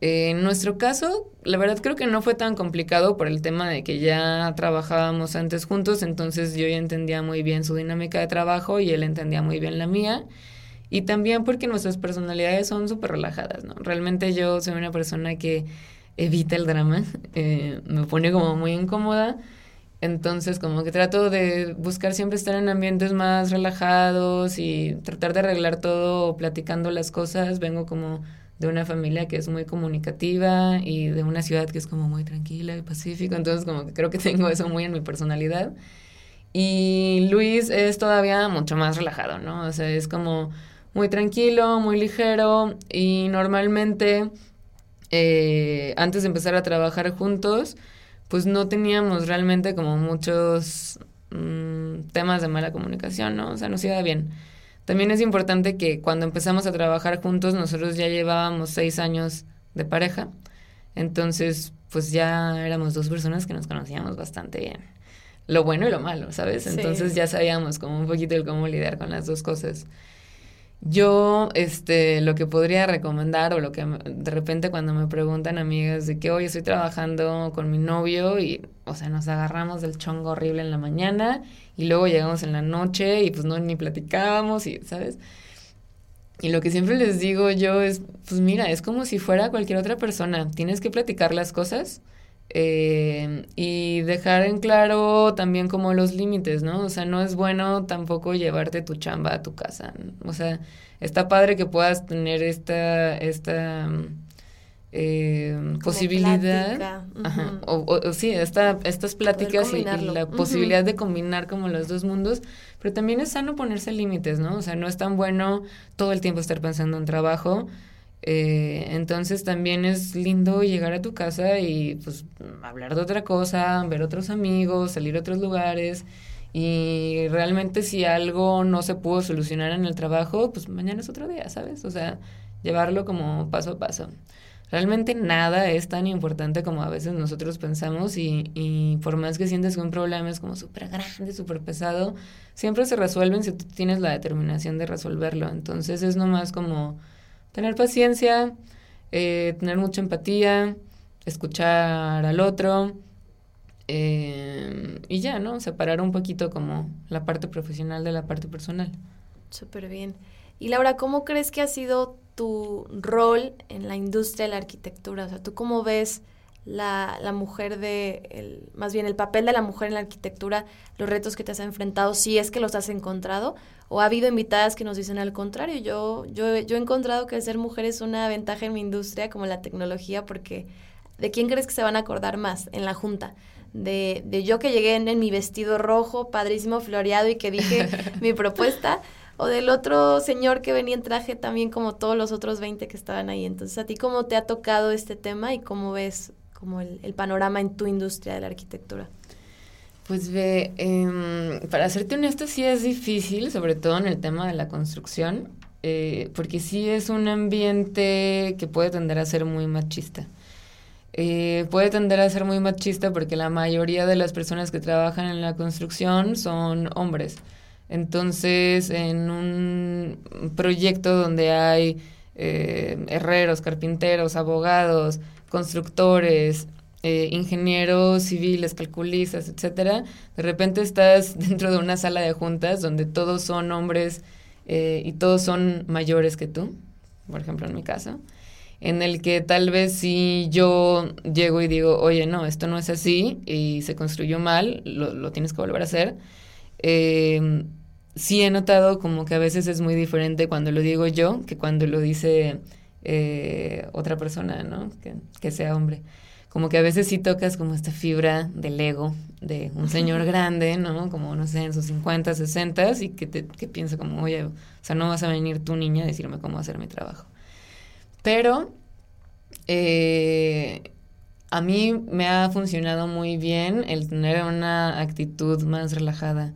En nuestro caso, la verdad creo que no fue tan complicado por el tema de que ya trabajábamos antes juntos, entonces yo ya entendía muy bien su dinámica de trabajo y él entendía muy bien la mía. Y también porque nuestras personalidades son súper relajadas, ¿no? Realmente yo soy una persona que evita el drama, *laughs* eh, me pone como muy incómoda, entonces como que trato de buscar siempre estar en ambientes más relajados y tratar de arreglar todo platicando las cosas, vengo como de una familia que es muy comunicativa y de una ciudad que es como muy tranquila y pacífica, entonces como que creo que *laughs* tengo eso muy en mi personalidad. Y Luis es todavía mucho más relajado, ¿no? O sea, es como muy tranquilo, muy ligero y normalmente eh, antes de empezar a trabajar juntos, pues no teníamos realmente como muchos mm, temas de mala comunicación, ¿no? O sea, nos iba bien. También es importante que cuando empezamos a trabajar juntos, nosotros ya llevábamos seis años de pareja. Entonces, pues ya éramos dos personas que nos conocíamos bastante bien. Lo bueno y lo malo, ¿sabes? Entonces ya sabíamos como un poquito el cómo lidiar con las dos cosas. Yo, este, lo que podría recomendar o lo que de repente cuando me preguntan amigas de que hoy estoy trabajando con mi novio y, o sea, nos agarramos del chongo horrible en la mañana y luego llegamos en la noche y pues no ni platicábamos y, ¿sabes? Y lo que siempre les digo yo es, pues mira, es como si fuera cualquier otra persona, tienes que platicar las cosas eh, y dejar en claro también como los límites, ¿no? O sea, no es bueno tampoco llevarte tu chamba a tu casa. O sea, está padre que puedas tener esta, esta eh, posibilidad. Ajá, o, sí, esta, estas pláticas y, la posibilidad de combinar como los dos mundos, pero también es sano ponerse límites, ¿no? O sea, no es tan bueno todo el tiempo estar pensando en trabajo eh, entonces también es lindo llegar a tu casa y pues hablar de otra cosa, ver otros amigos, salir a otros lugares. Y realmente si algo no se pudo solucionar en el trabajo, pues mañana es otro día, ¿sabes? O sea, llevarlo como paso a paso. Realmente nada es tan importante como a veces nosotros pensamos y, y por más que sientes que un problema es como súper grande, súper pesado, siempre se resuelven si tú tienes la determinación de resolverlo. Entonces es nomás como tener paciencia, eh, tener mucha empatía, escuchar al otro eh, y ya, ¿no? Separar un poquito como la parte profesional de la parte personal. Súper bien. Y Laura, ¿cómo crees que ha sido tu rol en la industria de la arquitectura? O sea, ¿tú cómo ves la, la mujer de, más bien el papel de la mujer en la arquitectura, los retos que te has enfrentado, si es que los has encontrado? ¿O ha habido invitadas que nos dicen al contrario? Yo, yo, yo he encontrado que ser mujer es una ventaja en mi industria, como la tecnología, porque ¿de quién crees que se van a acordar más en la junta? De, de, yo que llegué en, en, mi vestido rojo, padrísimo, floreado y que dije *laughs* mi propuesta, o del otro señor que venía en traje también como todos los otros 20 que estaban ahí. Entonces, ¿a ti cómo te ha tocado este tema y cómo ves como el, el panorama en tu industria de la arquitectura? Pues ve, eh, para serte honesta, sí es difícil, sobre todo en el tema de la construcción, eh, porque sí es un ambiente que puede tender a ser muy machista. Eh, puede tender a ser muy machista porque la mayoría de las personas que trabajan en la construcción son hombres. Entonces, en un proyecto donde hay eh, herreros, carpinteros, abogados, constructores, eh, ingenieros civiles, calculistas, etcétera, de repente estás *laughs* dentro de una sala de juntas donde todos son hombres eh, y todos son mayores que tú, por ejemplo en mi caso, en el que tal vez si yo llego y digo, oye, no, esto no es así y se construyó mal, lo, lo tienes que volver a hacer. Eh, sí he notado como que a veces es muy diferente cuando lo digo yo que cuando lo dice eh, otra persona, ¿no? Que, que, sea hombre. Como que a veces sí tocas como esta fibra del ego de un señor grande, ¿no? Como, no sé, en sus 50, 60 y que, te, que piensa como, oye, o sea, no vas a venir tu niña a decirme cómo hacer mi trabajo. Pero eh, a mí me ha funcionado muy bien el tener una actitud más relajada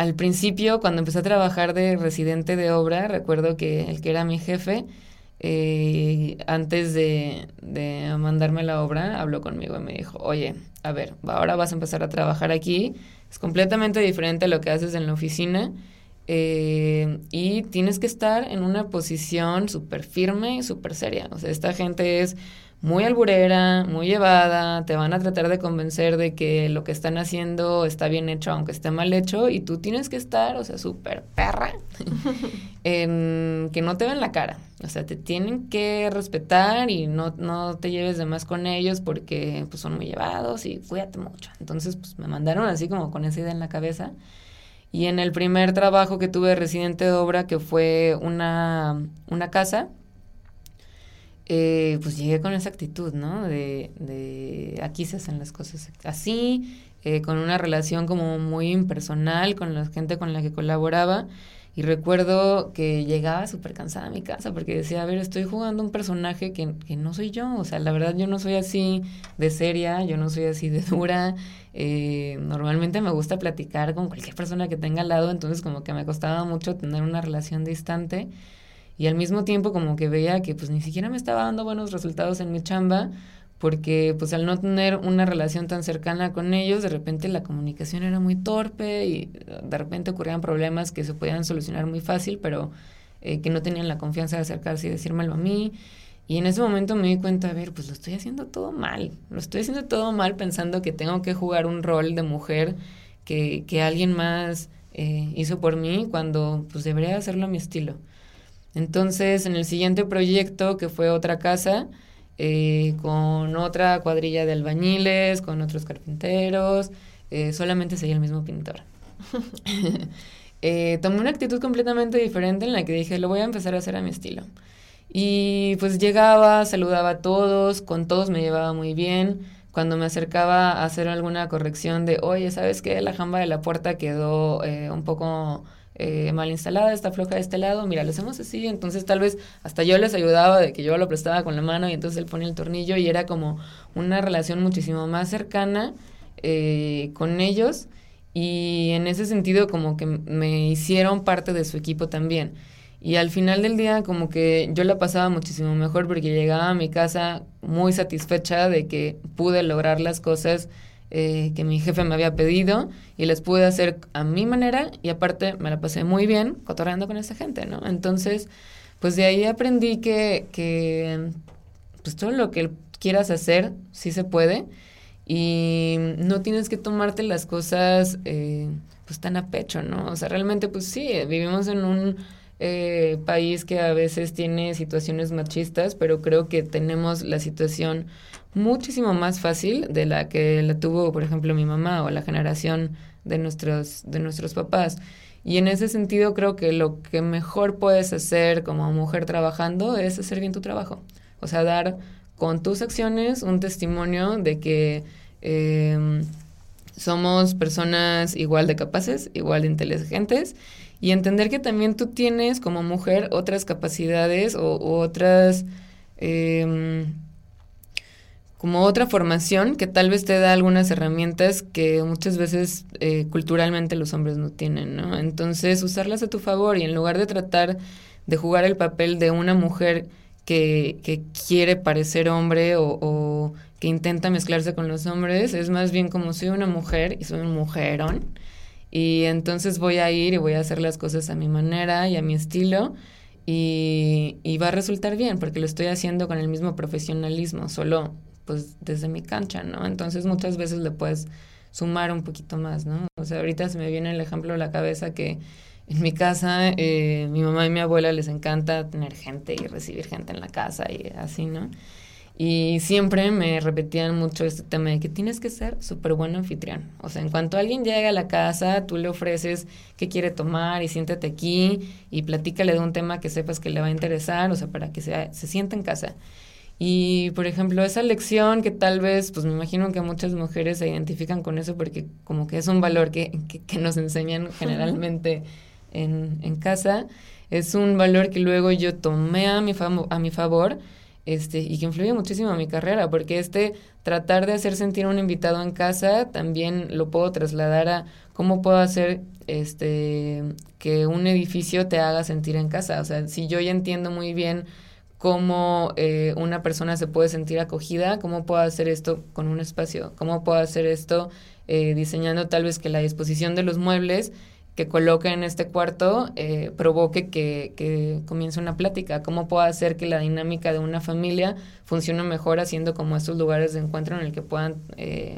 al principio, cuando empecé a trabajar de residente de obra, recuerdo que el que era mi jefe, eh, antes de, mandarme la obra, habló conmigo y me dijo, oye, a ver, ahora vas a empezar a trabajar aquí, es completamente diferente a lo que haces en la oficina eh, y tienes que estar en una posición súper firme y súper seria. O sea, esta gente es muy alburera, muy llevada, te van a tratar de convencer de que lo que están haciendo está bien hecho aunque esté mal hecho y tú tienes que estar, o sea, súper perra, *laughs* en que no te ven la cara. O sea, te tienen que respetar y no, no te lleves de más con ellos porque pues, son muy llevados y cuídate mucho. Entonces, pues me mandaron así como con esa idea en la cabeza. Y en el primer trabajo que tuve de residente de obra, que fue una, una casa, eh, pues llegué con esa actitud, ¿no? De, aquí se hacen las cosas así, eh, con una relación como muy impersonal con la gente con la que colaboraba. Y recuerdo que llegaba súper cansada a mi casa porque decía, a ver, estoy jugando un personaje que, que, no soy yo. O sea, la verdad yo no soy así de seria, yo no soy así de *laughs* dura. Eh, normalmente me gusta platicar con cualquier persona que tenga al lado, entonces como que me costaba mucho tener una relación distante y al mismo tiempo como que veía que pues ni siquiera me estaba dando buenos resultados en mi chamba porque pues al no tener una relación tan cercana con ellos, de repente la comunicación era muy torpe y de repente ocurrían problemas que se podían solucionar muy fácil, pero eh, que no tenían la confianza de acercarse y decírmelo a mí. Y en ese momento me di cuenta, a ver, pues lo estoy haciendo todo mal, lo estoy haciendo todo mal pensando que tengo que jugar un rol de mujer que, que alguien más eh, hizo por mí cuando pues debería hacerlo a mi estilo. Entonces, en el siguiente proyecto, que fue otra casa, eh, con otra cuadrilla de albañiles, con otros carpinteros, eh, solamente seguía el mismo pintor. *laughs* eh, tomé una actitud completamente diferente en la que dije, lo voy a empezar a hacer a mi estilo. Y pues llegaba, saludaba a todos, con todos me llevaba muy bien. Cuando me acercaba a hacer alguna corrección de, oye, ¿sabes qué? La jamba de la puerta quedó eh, un poco eh, mal instalada, está floja de este lado, mira, lo hacemos así, entonces tal vez hasta yo les ayudaba de que yo lo prestaba con la mano y entonces él ponía el tornillo y era como una relación muchísimo más cercana eh, con ellos y en ese sentido como que me hicieron parte de su equipo también. Y al final del día como que yo la pasaba muchísimo mejor porque llegaba a mi casa muy satisfecha de que pude lograr las cosas eh, que mi jefe me había pedido y les pude hacer a mi manera y aparte me la pasé muy bien cotorreando con esa gente, ¿no? Entonces, pues de ahí aprendí que, que pues todo lo que quieras hacer sí se puede y no tienes que tomarte las cosas eh, pues tan a pecho, ¿no? O sea, realmente pues sí, vivimos en un eh, país que a veces tiene situaciones machistas, pero creo que tenemos la situación muchísimo más fácil de la que la tuvo, por ejemplo, mi mamá o la generación de nuestros, de nuestros papás. Y en ese sentido creo que lo que mejor puedes hacer como mujer trabajando es hacer bien tu trabajo. O sea, dar con tus acciones un testimonio de que em, somos personas igual de capaces, igual de inteligentes y entender que también tú tienes como mujer otras capacidades o, otras... Em, como otra formación que tal vez te da algunas herramientas que muchas veces eh, culturalmente los hombres no tienen, ¿no? Entonces, usarlas a tu favor y en lugar de tratar de jugar el papel de una mujer que, que quiere parecer hombre o, o, que intenta mezclarse con los hombres, es más bien como soy una mujer y soy un mujerón y entonces voy a ir y voy a hacer las cosas a mi manera y a mi estilo y, va a resultar bien porque lo estoy haciendo con el mismo profesionalismo, solo pues desde mi cancha, ¿no? Entonces muchas veces le puedes sumar un poquito más, ¿no? O sea, ahorita se me viene el ejemplo a la cabeza que en mi casa, eh, mi mamá y mi abuela les encanta tener gente y recibir gente en la casa y así, ¿no? Y siempre me repetían mucho este tema de que tienes que ser súper buen anfitrión. O sea, en cuanto alguien llega a la casa, tú le ofreces qué quiere tomar y siéntate aquí y platícale de un tema que sepas que le va a interesar, o sea, para que se, se sienta en casa. Y, por ejemplo, esa lección que tal vez, pues me imagino que muchas mujeres se identifican con eso porque como que es un valor que, que, nos enseñan generalmente en, en, casa, es un valor que luego yo tomé a mi, a mi favor este, y que influye muchísimo en mi carrera, porque este tratar de hacer sentir a un invitado en casa también lo puedo trasladar a cómo puedo hacer este, que un edificio te haga sentir en casa. O sea, si yo ya entiendo muy bien cómo eh, una persona se puede sentir acogida, cómo puedo hacer esto con un espacio, cómo puedo hacer esto eh, diseñando tal vez que la disposición de los muebles que coloque en este cuarto eh, provoque que, que, comience una plática, cómo puedo hacer que la dinámica de una familia funcione mejor haciendo como estos lugares de encuentro en el que puedan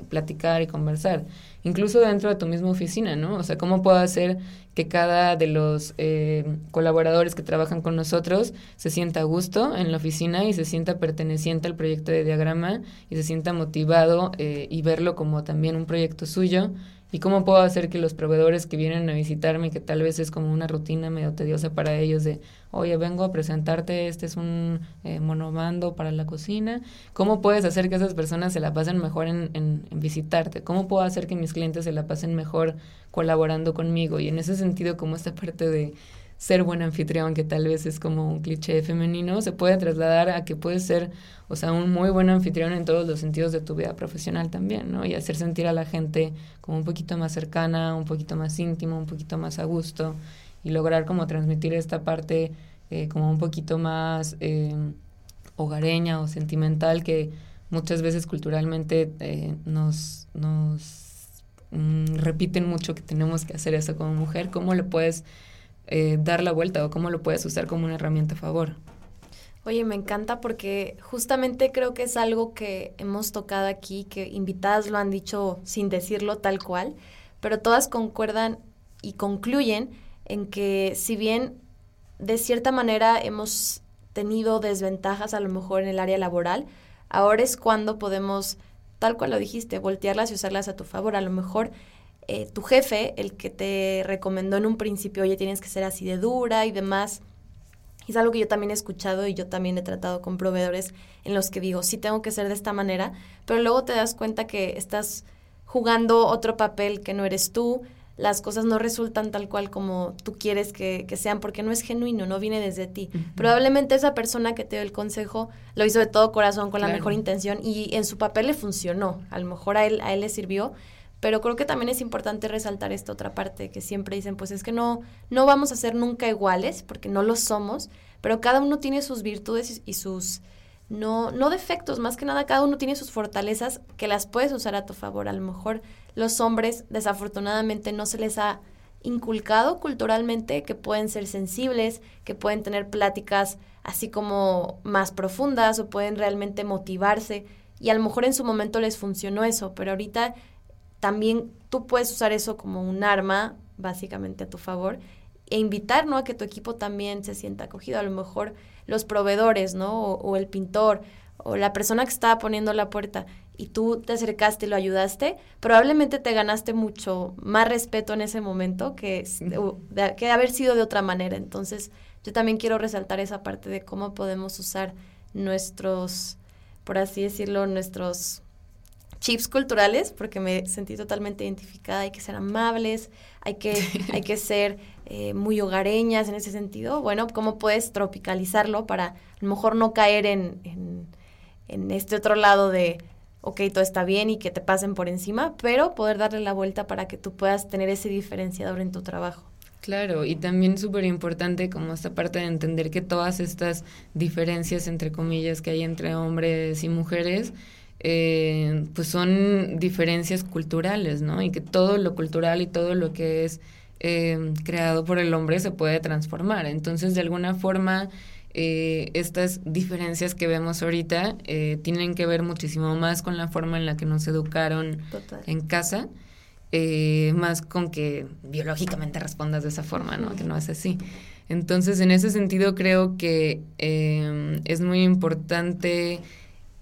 platicar y conversar incluso dentro de tu misma oficina, ¿no? O sea, ¿cómo puedo hacer que cada de los eh, colaboradores que trabajan con nosotros se sienta a gusto en la oficina y se sienta perteneciente al proyecto de diagrama y se sienta motivado eh, y verlo como también un proyecto suyo ¿Y cómo puedo hacer que los proveedores que vienen a visitarme, que tal vez es como una rutina medio tediosa para ellos de, oye, vengo a presentarte, este es un eh, monomando para la cocina, ¿cómo puedes hacer que esas personas se la pasen mejor en, en, en, visitarte? ¿Cómo puedo hacer que mis clientes se la pasen mejor colaborando conmigo? Y en ese sentido, como esta parte de ser buen anfitrión, que tal vez es como un cliché femenino, se puede trasladar a que puedes ser, o sea, un muy buen anfitrión en todos los sentidos de tu vida profesional también, ¿no? Y hacer sentir a la gente como un poquito más cercana, un poquito más íntimo, un poquito más a gusto y lograr como transmitir esta parte eh, como un poquito más eh, hogareña o sentimental que muchas veces culturalmente eh, nos, nos mm, repiten mucho que tenemos que hacer eso como mujer. ¿Cómo le puedes eh, dar la vuelta o cómo lo puedes usar como una herramienta a favor. Oye, me encanta porque justamente creo que es algo que hemos tocado aquí, que invitadas lo han dicho sin decirlo tal cual, pero todas concuerdan y concluyen en que si bien de cierta manera hemos tenido desventajas a lo mejor en el área laboral, ahora es cuando podemos, tal cual lo dijiste, voltearlas y usarlas a tu favor. A lo mejor eh, tu jefe, el que te recomendó en un principio, oye, tienes que ser así de dura y demás. es algo que yo también he escuchado y yo también he tratado con proveedores en los que digo, sí tengo que ser de esta manera, pero luego te das cuenta que estás jugando otro papel que no eres tú, las cosas no resultan tal cual como tú quieres que, sean, porque no es genuino, no viene desde ti. Probablemente esa persona que te dio el consejo lo hizo de todo corazón, con la mejor intención, y en su papel le funcionó. A lo mejor a él, a él le sirvió, pero creo que también es importante resaltar esta otra parte que siempre dicen, pues es que no, no vamos a ser nunca iguales, porque no lo somos, pero cada uno tiene sus virtudes y, sus, no, no defectos, más que nada cada uno tiene sus fortalezas que las puedes usar a tu favor. A lo mejor los hombres desafortunadamente no se les ha inculcado culturalmente que pueden ser sensibles, que pueden tener pláticas así como más profundas o pueden realmente motivarse y a lo mejor en su momento les funcionó eso, pero ahorita también tú puedes usar eso como un arma, básicamente a tu favor, e invitar, ¿no? A que tu equipo también se sienta acogido. A lo mejor los proveedores, ¿no? O, el pintor o la persona que estaba poniendo la puerta y tú te acercaste y lo ayudaste, probablemente te ganaste mucho más respeto en ese momento que, que haber sido de otra manera. Entonces, yo también quiero resaltar esa parte de cómo podemos usar nuestros, por así decirlo, nuestros chips culturales, porque me sentí totalmente identificada, hay que ser amables, hay que, *laughs* hay que ser eh, muy hogareñas en ese sentido. Bueno, ¿cómo puedes tropicalizarlo para a lo mejor no caer en, en, en este otro lado de, ok, todo está bien y que te pasen por encima, pero poder darle la vuelta para que tú puedas tener ese diferenciador en tu trabajo? Claro, y también súper importante como esta parte de entender que todas estas diferencias, entre comillas, que hay entre hombres y mujeres, eh, pues son diferencias culturales, ¿no? Y que todo lo cultural y todo lo que es eh, creado por el hombre se puede transformar. Entonces, de alguna forma, eh, estas diferencias que vemos ahorita tienen que ver muchísimo más con la forma en la que nos educaron en casa eh, más con que biológicamente respondas de esa forma, ¿no? Que no es así. Entonces, en ese sentido, creo que em, es muy importante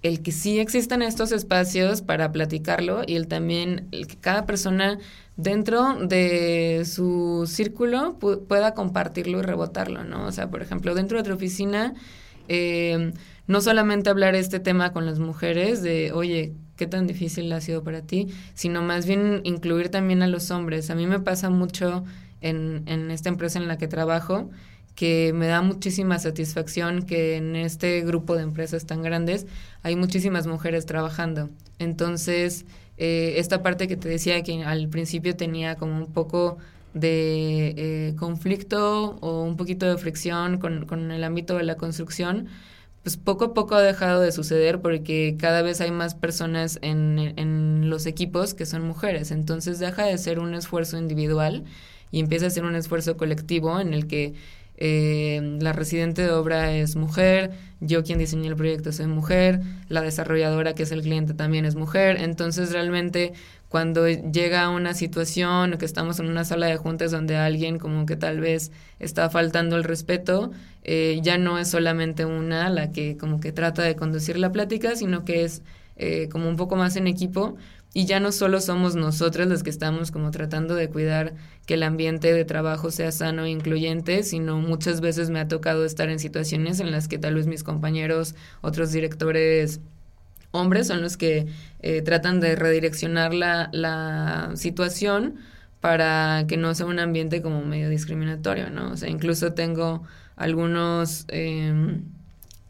el que sí existan estos espacios para platicarlo y el también el que cada persona dentro de su círculo pueda compartirlo y rebotarlo, ¿no? O sea, por ejemplo, dentro de tu oficina, em, no solamente hablar este tema con las mujeres de, oye, qué tan difícil ha sido para ti, sino más bien incluir también a los hombres. A mí me pasa mucho en, en esta empresa en la que trabajo que me da muchísima satisfacción que en este grupo de empresas tan grandes hay muchísimas mujeres trabajando. Entonces, eh, esta parte que te decía que al principio tenía como un poco de eh, conflicto o un poquito de fricción con, con el ámbito de la construcción, pues poco a poco ha dejado de suceder porque cada vez hay más personas en, en los equipos que son mujeres. Entonces deja de ser un esfuerzo individual y empieza a ser un esfuerzo colectivo en el que eh, la residente de obra es mujer, yo quien diseñé el proyecto soy mujer, la desarrolladora que es el cliente también es mujer. Entonces realmente cuando llega una situación o que estamos en una sala de juntas donde alguien como que tal vez está faltando el respeto, eh, ya no es solamente una la que como que trata de conducir la plática, sino que es eh, como un poco más en equipo y ya no solo somos nosotras las que estamos como tratando de cuidar que el ambiente de trabajo sea sano e incluyente, sino muchas veces me ha tocado estar en situaciones en las que tal vez mis compañeros, otros directores, hombres son los que eh, tratan de redireccionar la, la situación para que no sea un ambiente como medio discriminatorio, ¿no? O sea, incluso tengo algunos em,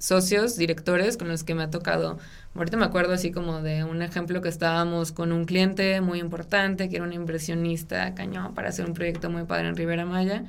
socios, directores con los que me ha tocado. Ahorita me acuerdo así como de un ejemplo que estábamos con un cliente muy importante, que era un impresionista cañón para hacer un proyecto muy padre en Rivera Maya.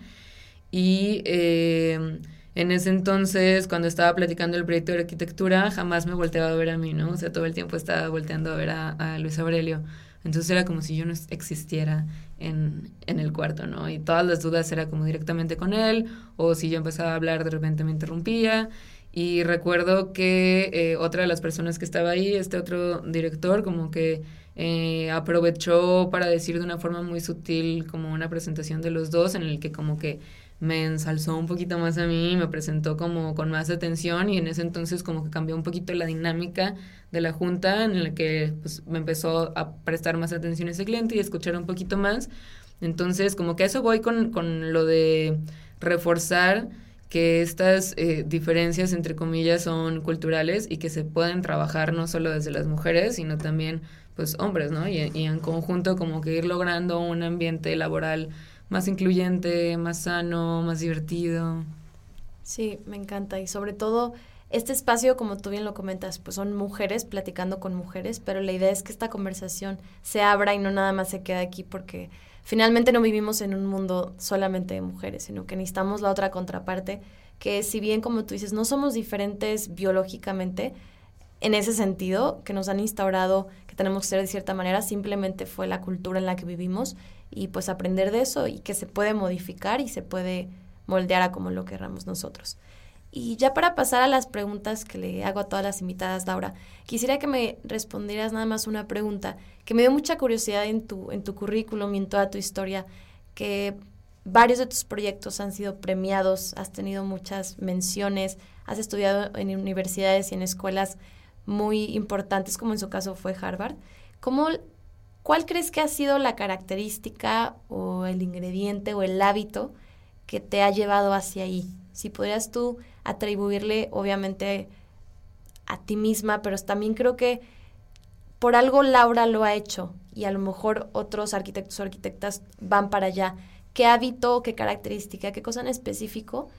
Y eh, en ese entonces, cuando estaba platicando el proyecto de arquitectura, jamás me volteaba a ver a mí, ¿no? O sea, todo el tiempo estaba volteando a ver a, Luis Aurelio. Entonces era como si yo no existiera en, en, el cuarto, ¿no? Y todas las dudas era como directamente con él, o si yo empezaba a hablar, de repente me interrumpía. Y recuerdo que eh, otra de las personas que estaba ahí, este otro director, como que eh, aprovechó para decir de una forma muy sutil como una presentación de los dos, en el que como que me ensalzó un poquito más a mí, me presentó como con más atención y en ese entonces como que cambió un poquito la dinámica de la junta en la que pues, me empezó a prestar más atención ese cliente y escuchar un poquito más. Entonces como que a eso voy con, con lo de reforzar que estas eh, diferencias entre comillas son culturales y que se pueden trabajar no solo desde las mujeres, sino también pues hombres, ¿no? Y, y en conjunto como que ir logrando un ambiente laboral más incluyente, más sano, más divertido. Sí, me encanta. Y sobre todo, este espacio, como tú bien lo comentas, pues son mujeres platicando con mujeres, pero la idea es que esta conversación se abra y no nada más se quede aquí porque finalmente no vivimos en un mundo solamente de mujeres, sino que necesitamos la otra contraparte, que si bien, como tú dices, no somos diferentes biológicamente, en ese sentido, que nos han instaurado que tenemos que ser de cierta manera, simplemente fue la cultura en la que vivimos y pues aprender de eso y que se puede modificar y se puede moldear a como lo querramos nosotros. Y ya para pasar a las preguntas que le hago a todas las invitadas, Laura, quisiera que me respondieras nada más una pregunta que me dio mucha curiosidad en tu, en tu currículum y en toda tu historia, que varios de tus proyectos han sido premiados, has tenido muchas menciones, has estudiado en universidades y en escuelas muy importantes, como en su caso fue Harvard. ¿Cómo, ¿Cuál crees que ha sido la característica o el ingrediente o el hábito que te ha llevado hacia ahí? Si podrías tú atribuirle, obviamente, a ti misma, pero también creo que por algo Laura lo ha hecho y a lo mejor otros arquitectos o arquitectas van para allá. ¿Qué hábito, qué característica, qué cosa en específico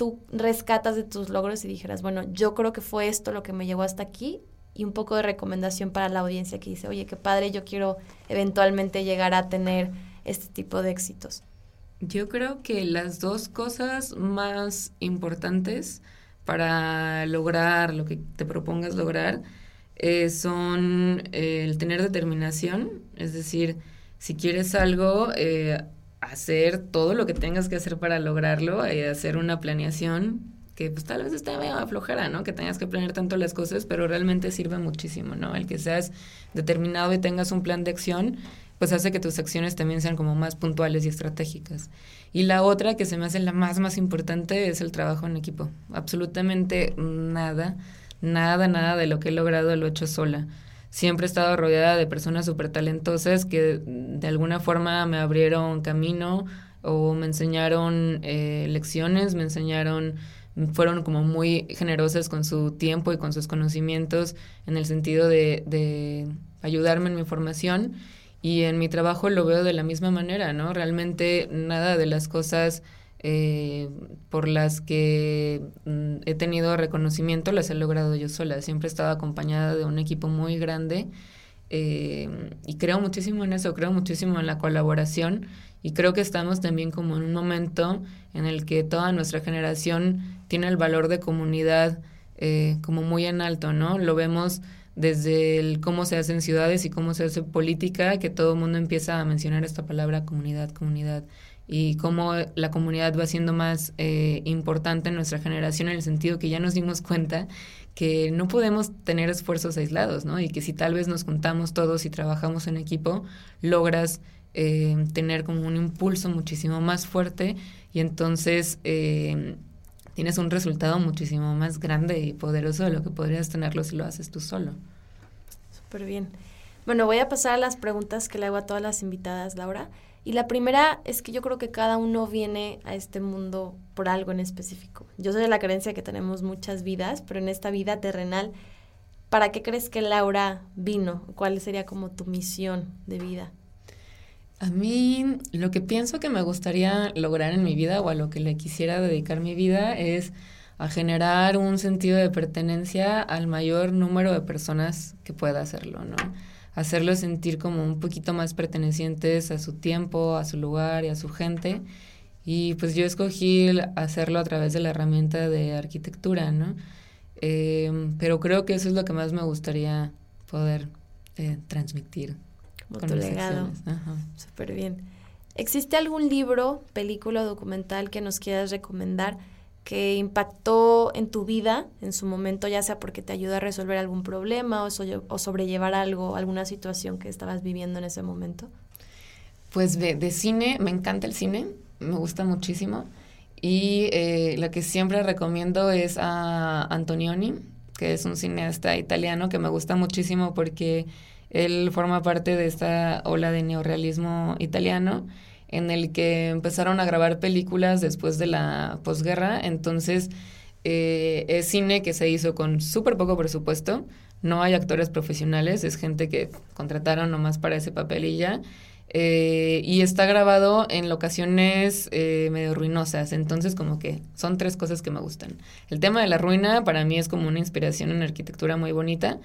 tú rescatas de tus logros y dijeras, bueno, yo creo que fue esto lo que me llevó hasta aquí y un poco de recomendación para la audiencia que dice, oye, qué padre, yo quiero eventualmente llegar a tener este tipo de éxitos? Yo creo que las dos cosas más importantes para lograr lo que te propongas lograr eh, son eh, el tener determinación, es decir, si quieres algo, eh, hacer todo lo que tengas que hacer para lograrlo, hacer una planeación que pues tal vez esté medio aflojera, ¿no? Que tengas que planear tanto las cosas, pero realmente sirve muchísimo, ¿no? El que seas determinado y tengas un plan de acción, pues hace que tus acciones también sean como más puntuales y estratégicas. Y la otra que se me hace la más, más importante es el trabajo en equipo. Absolutamente nada nada, nada de lo que he logrado lo he hecho sola. Siempre he estado rodeada de personas súper talentosas que de alguna forma me abrieron camino o me enseñaron eh, lecciones, me enseñaron, fueron como muy generosas con su tiempo y con sus conocimientos en el sentido de, de ayudarme en mi formación y en mi trabajo lo veo de la misma manera, ¿no? Realmente nada de las cosas eh, por las que mm, he tenido reconocimiento las he logrado yo sola. Siempre he estado acompañada de un equipo muy grande eh, y creo muchísimo en eso, creo muchísimo en la colaboración y creo que estamos también como en un momento en el que toda nuestra generación tiene el valor de comunidad eh, como muy en alto, ¿no? Lo vemos desde el cómo se hacen ciudades y cómo se hace política, que todo el mundo empieza a mencionar esta palabra comunidad, comunidad y cómo la comunidad va siendo más eh, importante en nuestra generación en el sentido que ya nos dimos cuenta que no podemos tener esfuerzos aislados, ¿no? Y que si tal vez nos juntamos todos y trabajamos en equipo, logras eh, tener como un impulso muchísimo más fuerte y entonces eh, tienes un resultado muchísimo más grande y poderoso de lo que podrías tenerlo si lo haces tú solo. Súper bien. Bueno, voy a pasar a las preguntas que le hago a todas las invitadas, Laura. Y la primera es que yo creo que cada uno viene a este mundo por algo en específico. Yo soy de la creencia que tenemos muchas vidas, pero en esta vida terrenal, ¿para qué crees que Laura vino? ¿Cuál sería como tu misión de vida? A mí lo que pienso que me gustaría lograr en mi vida o a lo que le quisiera dedicar mi vida es a generar un sentido de pertenencia al mayor número de personas que pueda hacerlo, ¿no? hacerlos sentir como un poquito más pertenecientes a su tiempo, a su lugar y a su gente. Y pues yo escogí hacerlo a través de la herramienta de arquitectura, ¿no? Em, pero creo que eso es lo que más me gustaría poder eh, transmitir. Como tu legado. Súper bien. ¿Existe algún libro, película o documental que nos quieras recomendar que impactó en tu vida en su momento, ya sea porque te ayuda a resolver algún problema o, sobrellevar algo, alguna situación que estabas viviendo en ese momento? Pues de, cine, me encanta el cine, me gusta muchísimo. Y eh, la que siempre recomiendo es a Antonioni, que es un cineasta italiano que me gusta muchísimo porque él forma parte de esta ola de neorrealismo italiano en el que empezaron a grabar películas después de la posguerra. Entonces, eh, es cine que se hizo con súper poco presupuesto. No hay actores profesionales, es gente que contrataron nomás para ese papel y ya. Eh, y está grabado en locaciones eh, medio ruinosas, entonces como que son tres cosas que me gustan. El tema de la ruina para mí es como una inspiración en arquitectura muy bonita.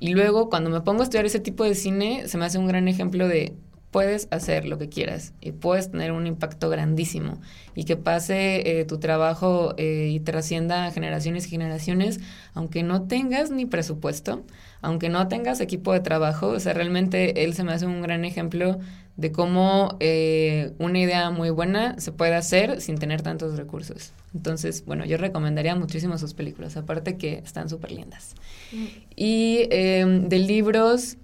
Y luego cuando me pongo a estudiar ese tipo de cine, se me hace un gran ejemplo de puedes hacer lo que quieras y puedes tener un impacto grandísimo. Y que pase eh, tu trabajo eh, y trascienda generaciones y generaciones, aunque no tengas ni presupuesto, aunque no tengas equipo de trabajo, o sea, realmente él se me hace un gran ejemplo de cómo eh, una idea muy buena se puede hacer sin tener tantos recursos. Entonces, bueno, yo recomendaría muchísimo sus películas, aparte que están súper lindas. Mm. Y de libros,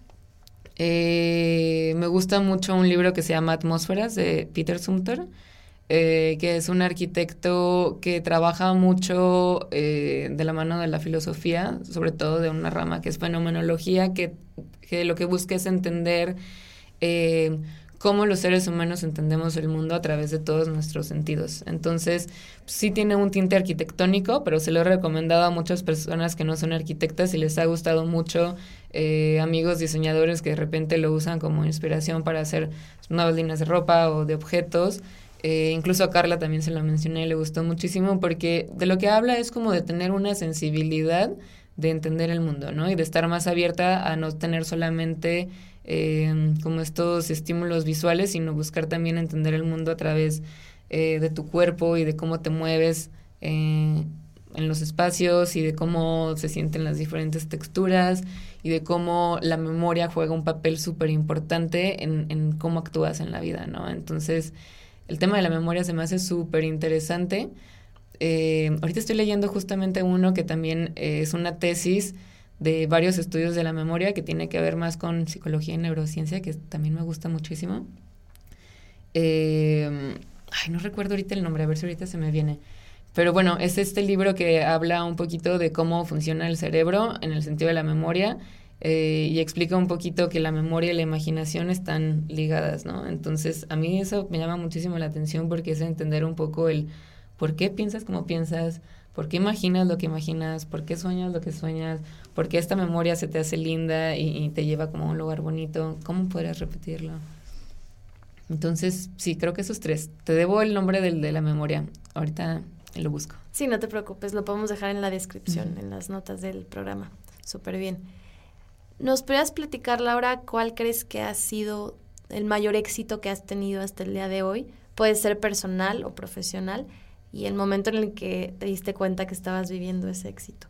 eh, me gusta mucho un libro que se llama Atmósferas de Peter Sumter. eh, que es un arquitecto que trabaja mucho eh, de la mano de la filosofía, sobre todo de una rama que es fenomenología, que, que lo que busca es entender eh, cómo los seres humanos entendemos el mundo a través de todos nuestros sentidos. Entonces, sí tiene un tinte arquitectónico, pero se lo he recomendado a muchas personas que no son arquitectas y les ha gustado mucho, amigos diseñadores que de repente lo usan como inspiración para hacer nuevas líneas de ropa o de objetos. Eh, incluso a Carla también se lo mencioné y le gustó muchísimo porque de lo que habla es como de tener una sensibilidad de entender el mundo, ¿no? Y de estar más abierta a no tener solamente eh, como estos estímulos visuales, sino buscar también entender el mundo a través eh, de tu cuerpo y de cómo te mueves en los espacios y de cómo se sienten las diferentes texturas y de cómo la memoria juega un papel súper importante en, en cómo actúas en la vida, ¿no? Entonces, el tema de la memoria se me hace súper interesante. Eh, ahorita estoy leyendo justamente uno que también eh, es una tesis de varios estudios de la memoria que tiene que ver más con psicología y neurociencia, que también me gusta muchísimo. Eh, ay, no recuerdo ahorita el nombre, a ver si ahorita se me viene. Pero bueno, es este libro que habla un poquito de cómo funciona el cerebro en el sentido de la memoria eh, y explica un poquito que la memoria y la imaginación están ligadas, ¿no? Entonces, a mí eso me llama muchísimo la atención porque es entender un poco el por qué piensas como piensas, por qué imaginas lo que imaginas, por qué sueñas lo que sueñas, por qué esta memoria se te hace linda y, te lleva como a un lugar bonito, ¿cómo podrías repetirlo? Entonces, sí, creo que esos tres. Te debo el nombre del, de la memoria. Ahorita lo busco. Sí, no te preocupes, lo podemos dejar en la descripción, en las notas del programa. Súper bien. ¿Nos podrías platicar, Laura, cuál crees que ha sido el mayor éxito que has tenido hasta el día de hoy? Puede ser personal o profesional y el momento en el que te diste cuenta que estabas viviendo ese éxito.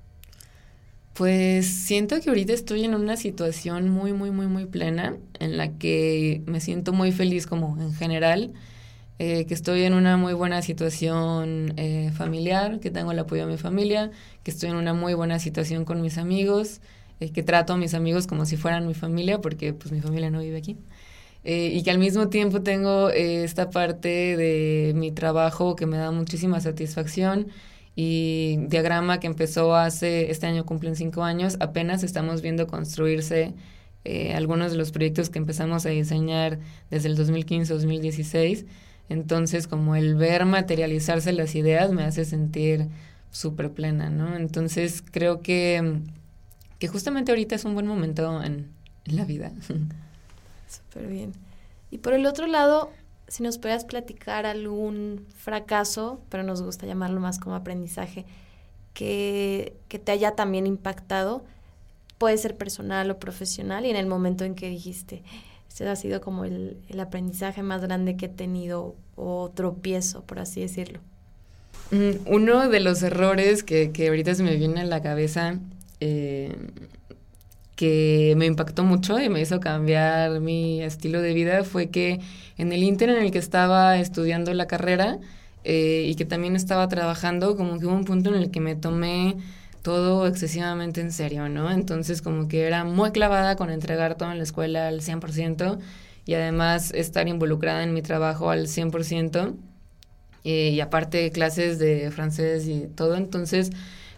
Pues siento que ahorita estoy en una situación muy, muy, muy, muy plena en la que me siento muy feliz como en general, eh, que estoy en una muy buena situación eh, familiar, que tengo el apoyo de mi familia, que estoy en una muy buena situación con mis amigos, eh, que trato a mis amigos como si fueran mi familia, porque pues mi familia no vive aquí. Eh, y que al mismo tiempo tengo esta parte de mi trabajo que me da muchísima satisfacción y diagrama que empezó hace, este año cumplen cinco años, apenas estamos viendo construirse algunos de los proyectos que empezamos a diseñar desde el 2015-2016. Entonces, como el ver materializarse las ideas me hace sentir súper plena, ¿no? Entonces, creo que que justamente ahorita es un buen momento en, la vida. *laughs* Súper bien. Y por el otro lado, si nos pudieras platicar algún fracaso, pero nos gusta llamarlo más como aprendizaje, que, que te haya también impactado, puede ser personal o profesional, y en el momento en que dijiste, ese ha sido como el, el aprendizaje más grande que he tenido o tropiezo, por así decirlo. Mm, uno de los errores que, que ahorita se me viene a la cabeza eh, que me impactó mucho y me hizo cambiar mi estilo de vida fue que en el inter en el que estaba estudiando la carrera eh, y que también estaba trabajando, como que hubo un punto en el que me tomé todo excesivamente en serio, ¿no? Entonces como que era muy clavada con entregar todo en la escuela al 100% y además estar involucrada en mi trabajo al 100% eh, y aparte clases de francés y todo, entonces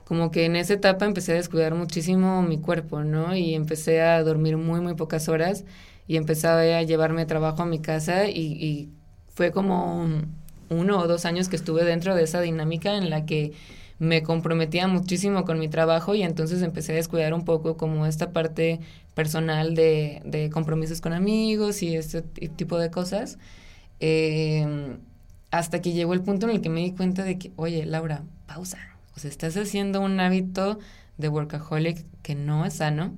como que en esa etapa empecé a descuidar muchísimo mi cuerpo, ¿no? Y empecé a dormir muy, muy pocas horas y empecé a llevarme trabajo a mi casa y, y fue como uno o dos años que estuve dentro de esa dinámica en la que me comprometía muchísimo con mi trabajo y entonces empecé a descuidar un poco como esta parte personal de, de compromisos con amigos y este tipo de cosas. Eh, hasta que llegó el punto en el que me di cuenta de que, oye, Laura, pausa sea, estás haciendo un hábito de workaholic que no es sano,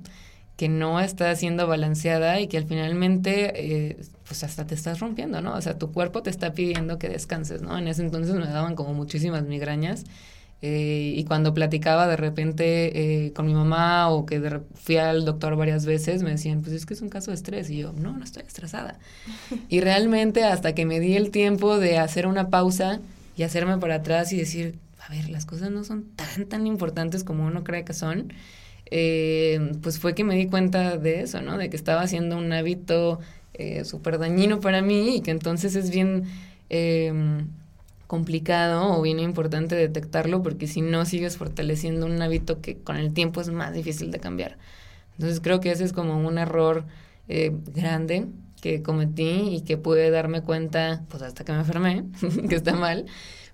que no está siendo balanceada y que al finalmente, eh, pues hasta te estás rompiendo, ¿no? O sea, tu cuerpo te está pidiendo que descanses, ¿no? En ese entonces me daban como muchísimas migrañas. Eh, y cuando platicaba de repente eh, con mi mamá o que fui al doctor varias veces, me decían, pues es que es un caso de estrés. Y yo, no, no estoy estresada. y realmente hasta que me di el tiempo de hacer una pausa y hacerme para atrás y decir, a ver, las cosas no son tan, tan importantes como uno cree que son, eh, pues fue que me di cuenta de eso, ¿no? De que estaba haciendo un hábito eh, súper dañino para mí y que entonces es bien, em, complicado o bien importante detectarlo porque si no sigues fortaleciendo un hábito que con el tiempo es más difícil de cambiar. Entonces creo que ese es como un error eh, grande que cometí y que pude darme cuenta, pues hasta que me enfermé, *laughs* que está mal,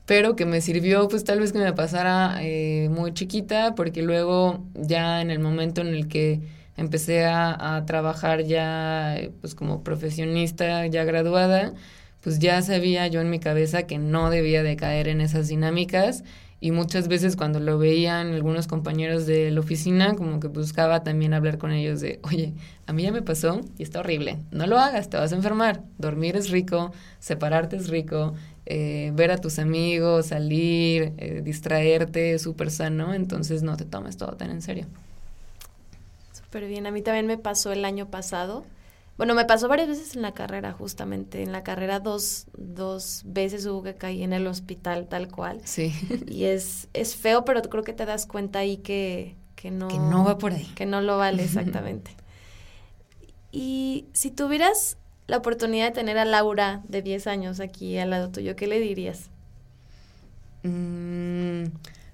pero que me sirvió pues tal vez que me pasara eh, muy chiquita porque luego ya en el momento en el que empecé a, a trabajar ya pues como profesionista ya graduada, pues ya sabía yo en mi cabeza que no debía de caer en esas dinámicas. Y muchas veces cuando lo veían algunos compañeros de la oficina, como que buscaba también hablar con ellos de, oye, a mí ya me pasó y está horrible, no lo hagas, te vas a enfermar, dormir es rico, separarte es rico, eh, ver a tus amigos, salir, eh, distraerte es súper sano, entonces no te tomes todo tan en serio. Súper bien, a mí también me pasó el año pasado bueno, me pasó varias veces en la carrera, justamente. En la carrera dos, dos veces hubo que caer en el hospital tal cual. Sí. *laughs* Y es, es feo, pero creo que te das cuenta ahí que, que no... Que no va por ahí. Que no lo vale, *laughs* exactamente. y si tuvieras la oportunidad de tener a Laura de 10 años aquí al lado tuyo, ¿qué le dirías? Mm,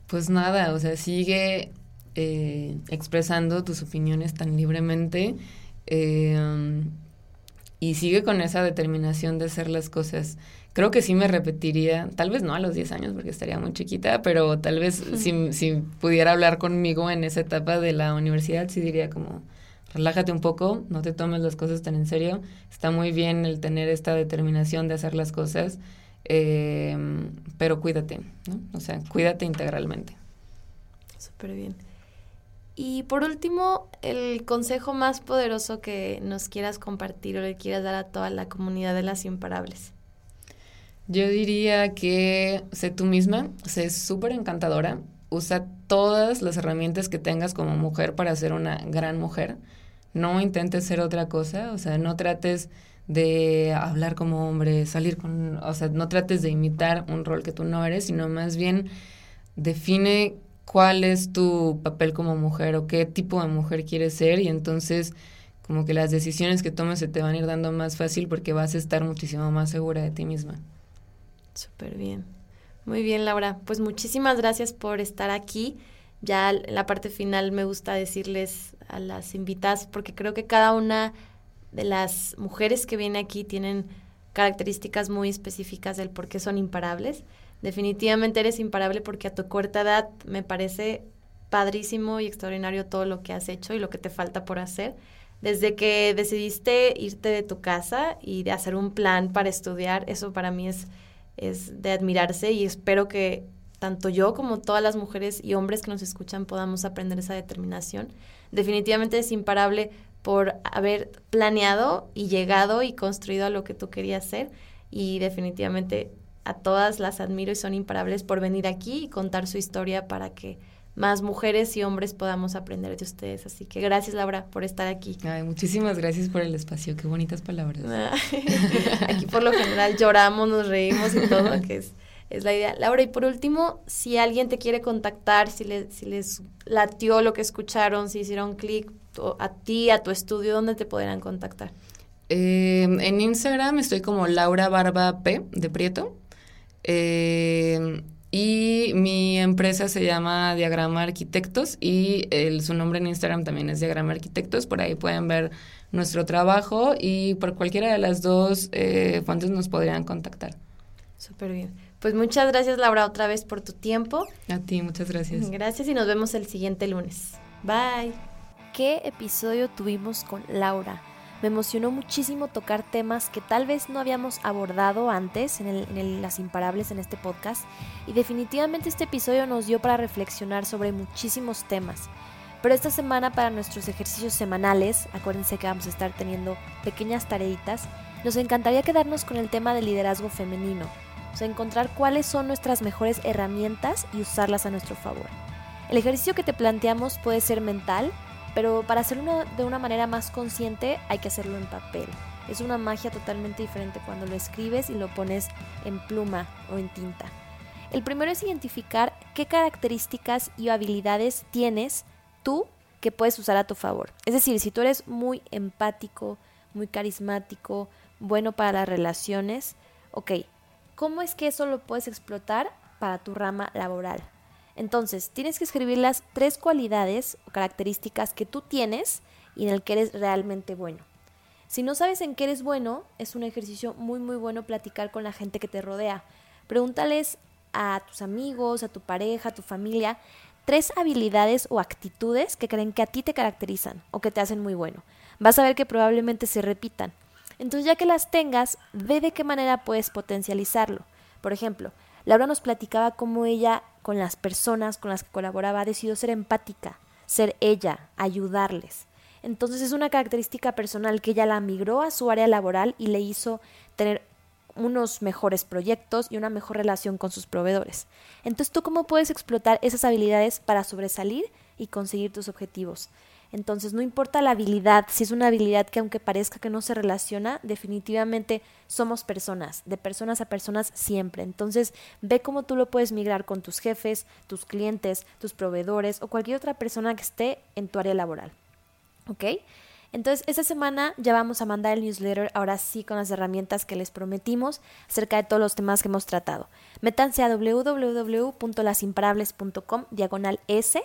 pues nada, o sea, sigue eh, expresando tus opiniones tan libremente Em, y sigue con esa determinación de hacer las cosas. Creo que sí me repetiría, tal vez no a los 10 años porque estaría muy chiquita, pero tal vez *laughs* si, si pudiera hablar conmigo en esa etapa de la universidad, sí diría como, relájate un poco, no te tomes las cosas tan en serio. Está muy bien el tener esta determinación de hacer las cosas, em, pero cuídate, ¿no? O sea, cuídate integralmente. Súper bien. Y por último, el consejo más poderoso que nos quieras compartir o le quieras dar a toda la comunidad de las imparables. Yo diría que sé tú misma, sé súper encantadora, usa todas las herramientas que tengas como mujer para ser una gran mujer. No intentes ser otra cosa, o sea, no trates de hablar como hombre, salir con, o sea, no trates de imitar un rol que tú no eres, sino más bien define cuál es tu papel como mujer o qué tipo de mujer quieres ser y entonces como que las decisiones que tomes se te van a ir dando más fácil porque vas a estar muchísimo más segura de ti misma. Súper bien. Muy bien, Laura. Pues muchísimas gracias por estar aquí. Ya en la parte final me gusta decirles a las invitadas, porque creo que cada una de las mujeres que viene aquí tienen características muy específicas del por qué son imparables definitivamente eres imparable porque a tu corta edad me parece padrísimo y extraordinario todo lo que has hecho y lo que te falta por hacer. Desde que decidiste irte de tu casa y de hacer un plan para estudiar, eso para mí es, es de admirarse y espero que tanto yo como todas las mujeres y hombres que nos escuchan podamos aprender esa determinación. Definitivamente es imparable por haber planeado y llegado y construido a lo que tú querías ser y definitivamente a todas las admiro y son imparables por venir aquí y contar su historia para que más mujeres y hombres podamos aprender de ustedes. Así que gracias Laura por estar aquí. muchísimas gracias por el espacio, qué bonitas palabras. *laughs* aquí por lo general lloramos, nos reímos y todo, que es, es la idea. Laura, y por último, si alguien te quiere contactar, si, si les latió lo que escucharon, si hicieron clic a ti, a tu estudio, ¿dónde te podrán contactar? Eh, en Instagram estoy como Laura Barba P de Prieto. Eh, y mi empresa se llama Diagrama Arquitectos y el, su nombre en Instagram también es Diagrama Arquitectos. Por ahí pueden ver nuestro trabajo y por cualquiera de las dos eh, fuentes nos podrían contactar. Súper bien. Pues muchas gracias Laura otra vez por tu tiempo. A ti, muchas gracias. Gracias y nos vemos el siguiente lunes. Bye. ¿Qué episodio tuvimos con Laura? Me emocionó muchísimo tocar temas que tal vez no habíamos abordado antes en, Las Imparables en este podcast y definitivamente este episodio nos dio para reflexionar sobre muchísimos temas. Pero esta semana para nuestros ejercicios semanales, acuérdense que vamos a estar teniendo pequeñas tareitas, nos encantaría quedarnos con el tema del liderazgo femenino, o sea, encontrar cuáles son nuestras mejores herramientas y usarlas a nuestro favor. El ejercicio que te planteamos puede ser mental, pero para hacerlo de una manera más consciente hay que hacerlo en papel. Es una magia totalmente diferente cuando lo escribes y lo pones en pluma o en tinta. El primero es identificar qué características y habilidades tienes tú que puedes usar a tu favor. Es decir, si tú eres muy empático, muy carismático, bueno para las relaciones, ok, ¿cómo es que eso lo puedes explotar para tu rama laboral? Entonces, tienes que escribir las tres cualidades o características que tú tienes y en el que eres realmente bueno. Si no sabes en qué eres bueno, es un ejercicio muy muy bueno platicar con la gente que te rodea. Pregúntales a tus amigos, a tu pareja, a tu familia, tres habilidades o actitudes que creen que a ti te caracterizan o que te hacen muy bueno. Vas a ver que probablemente se repitan. Entonces ya que las tengas, ve de qué manera puedes potencializarlo. Por ejemplo, Laura nos platicaba cómo ella con las personas con las que colaboraba ha decidido ser empática, ser ella, ayudarles. Entonces es una característica personal que ella la migró a su área laboral y le hizo tener unos mejores proyectos y una mejor relación con sus proveedores. Entonces, ¿tú cómo puedes explotar esas habilidades para sobresalir y conseguir tus objetivos? Entonces, no importa la habilidad, si es una habilidad que aunque parezca que no se relaciona, definitivamente somos personas, de personas a personas siempre. Entonces, ve cómo tú lo puedes migrar con tus jefes, tus clientes, tus proveedores o cualquier otra persona que esté en tu área laboral. ¿Ok? Entonces, esta semana ya vamos a mandar el newsletter, ahora sí con las herramientas que les prometimos acerca de todos los temas que hemos tratado. Métanse a www.lasimparables.com, diagonal S,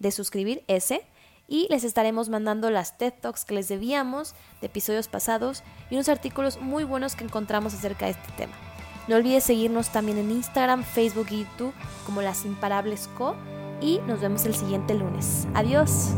de suscribir S, y les estaremos mandando las TED Talks que les debíamos de episodios pasados y unos artículos muy buenos que encontramos acerca de este tema. No olvides seguirnos también en Instagram, Facebook y YouTube como Las Imparables Co. Y nos vemos el siguiente lunes. Adiós.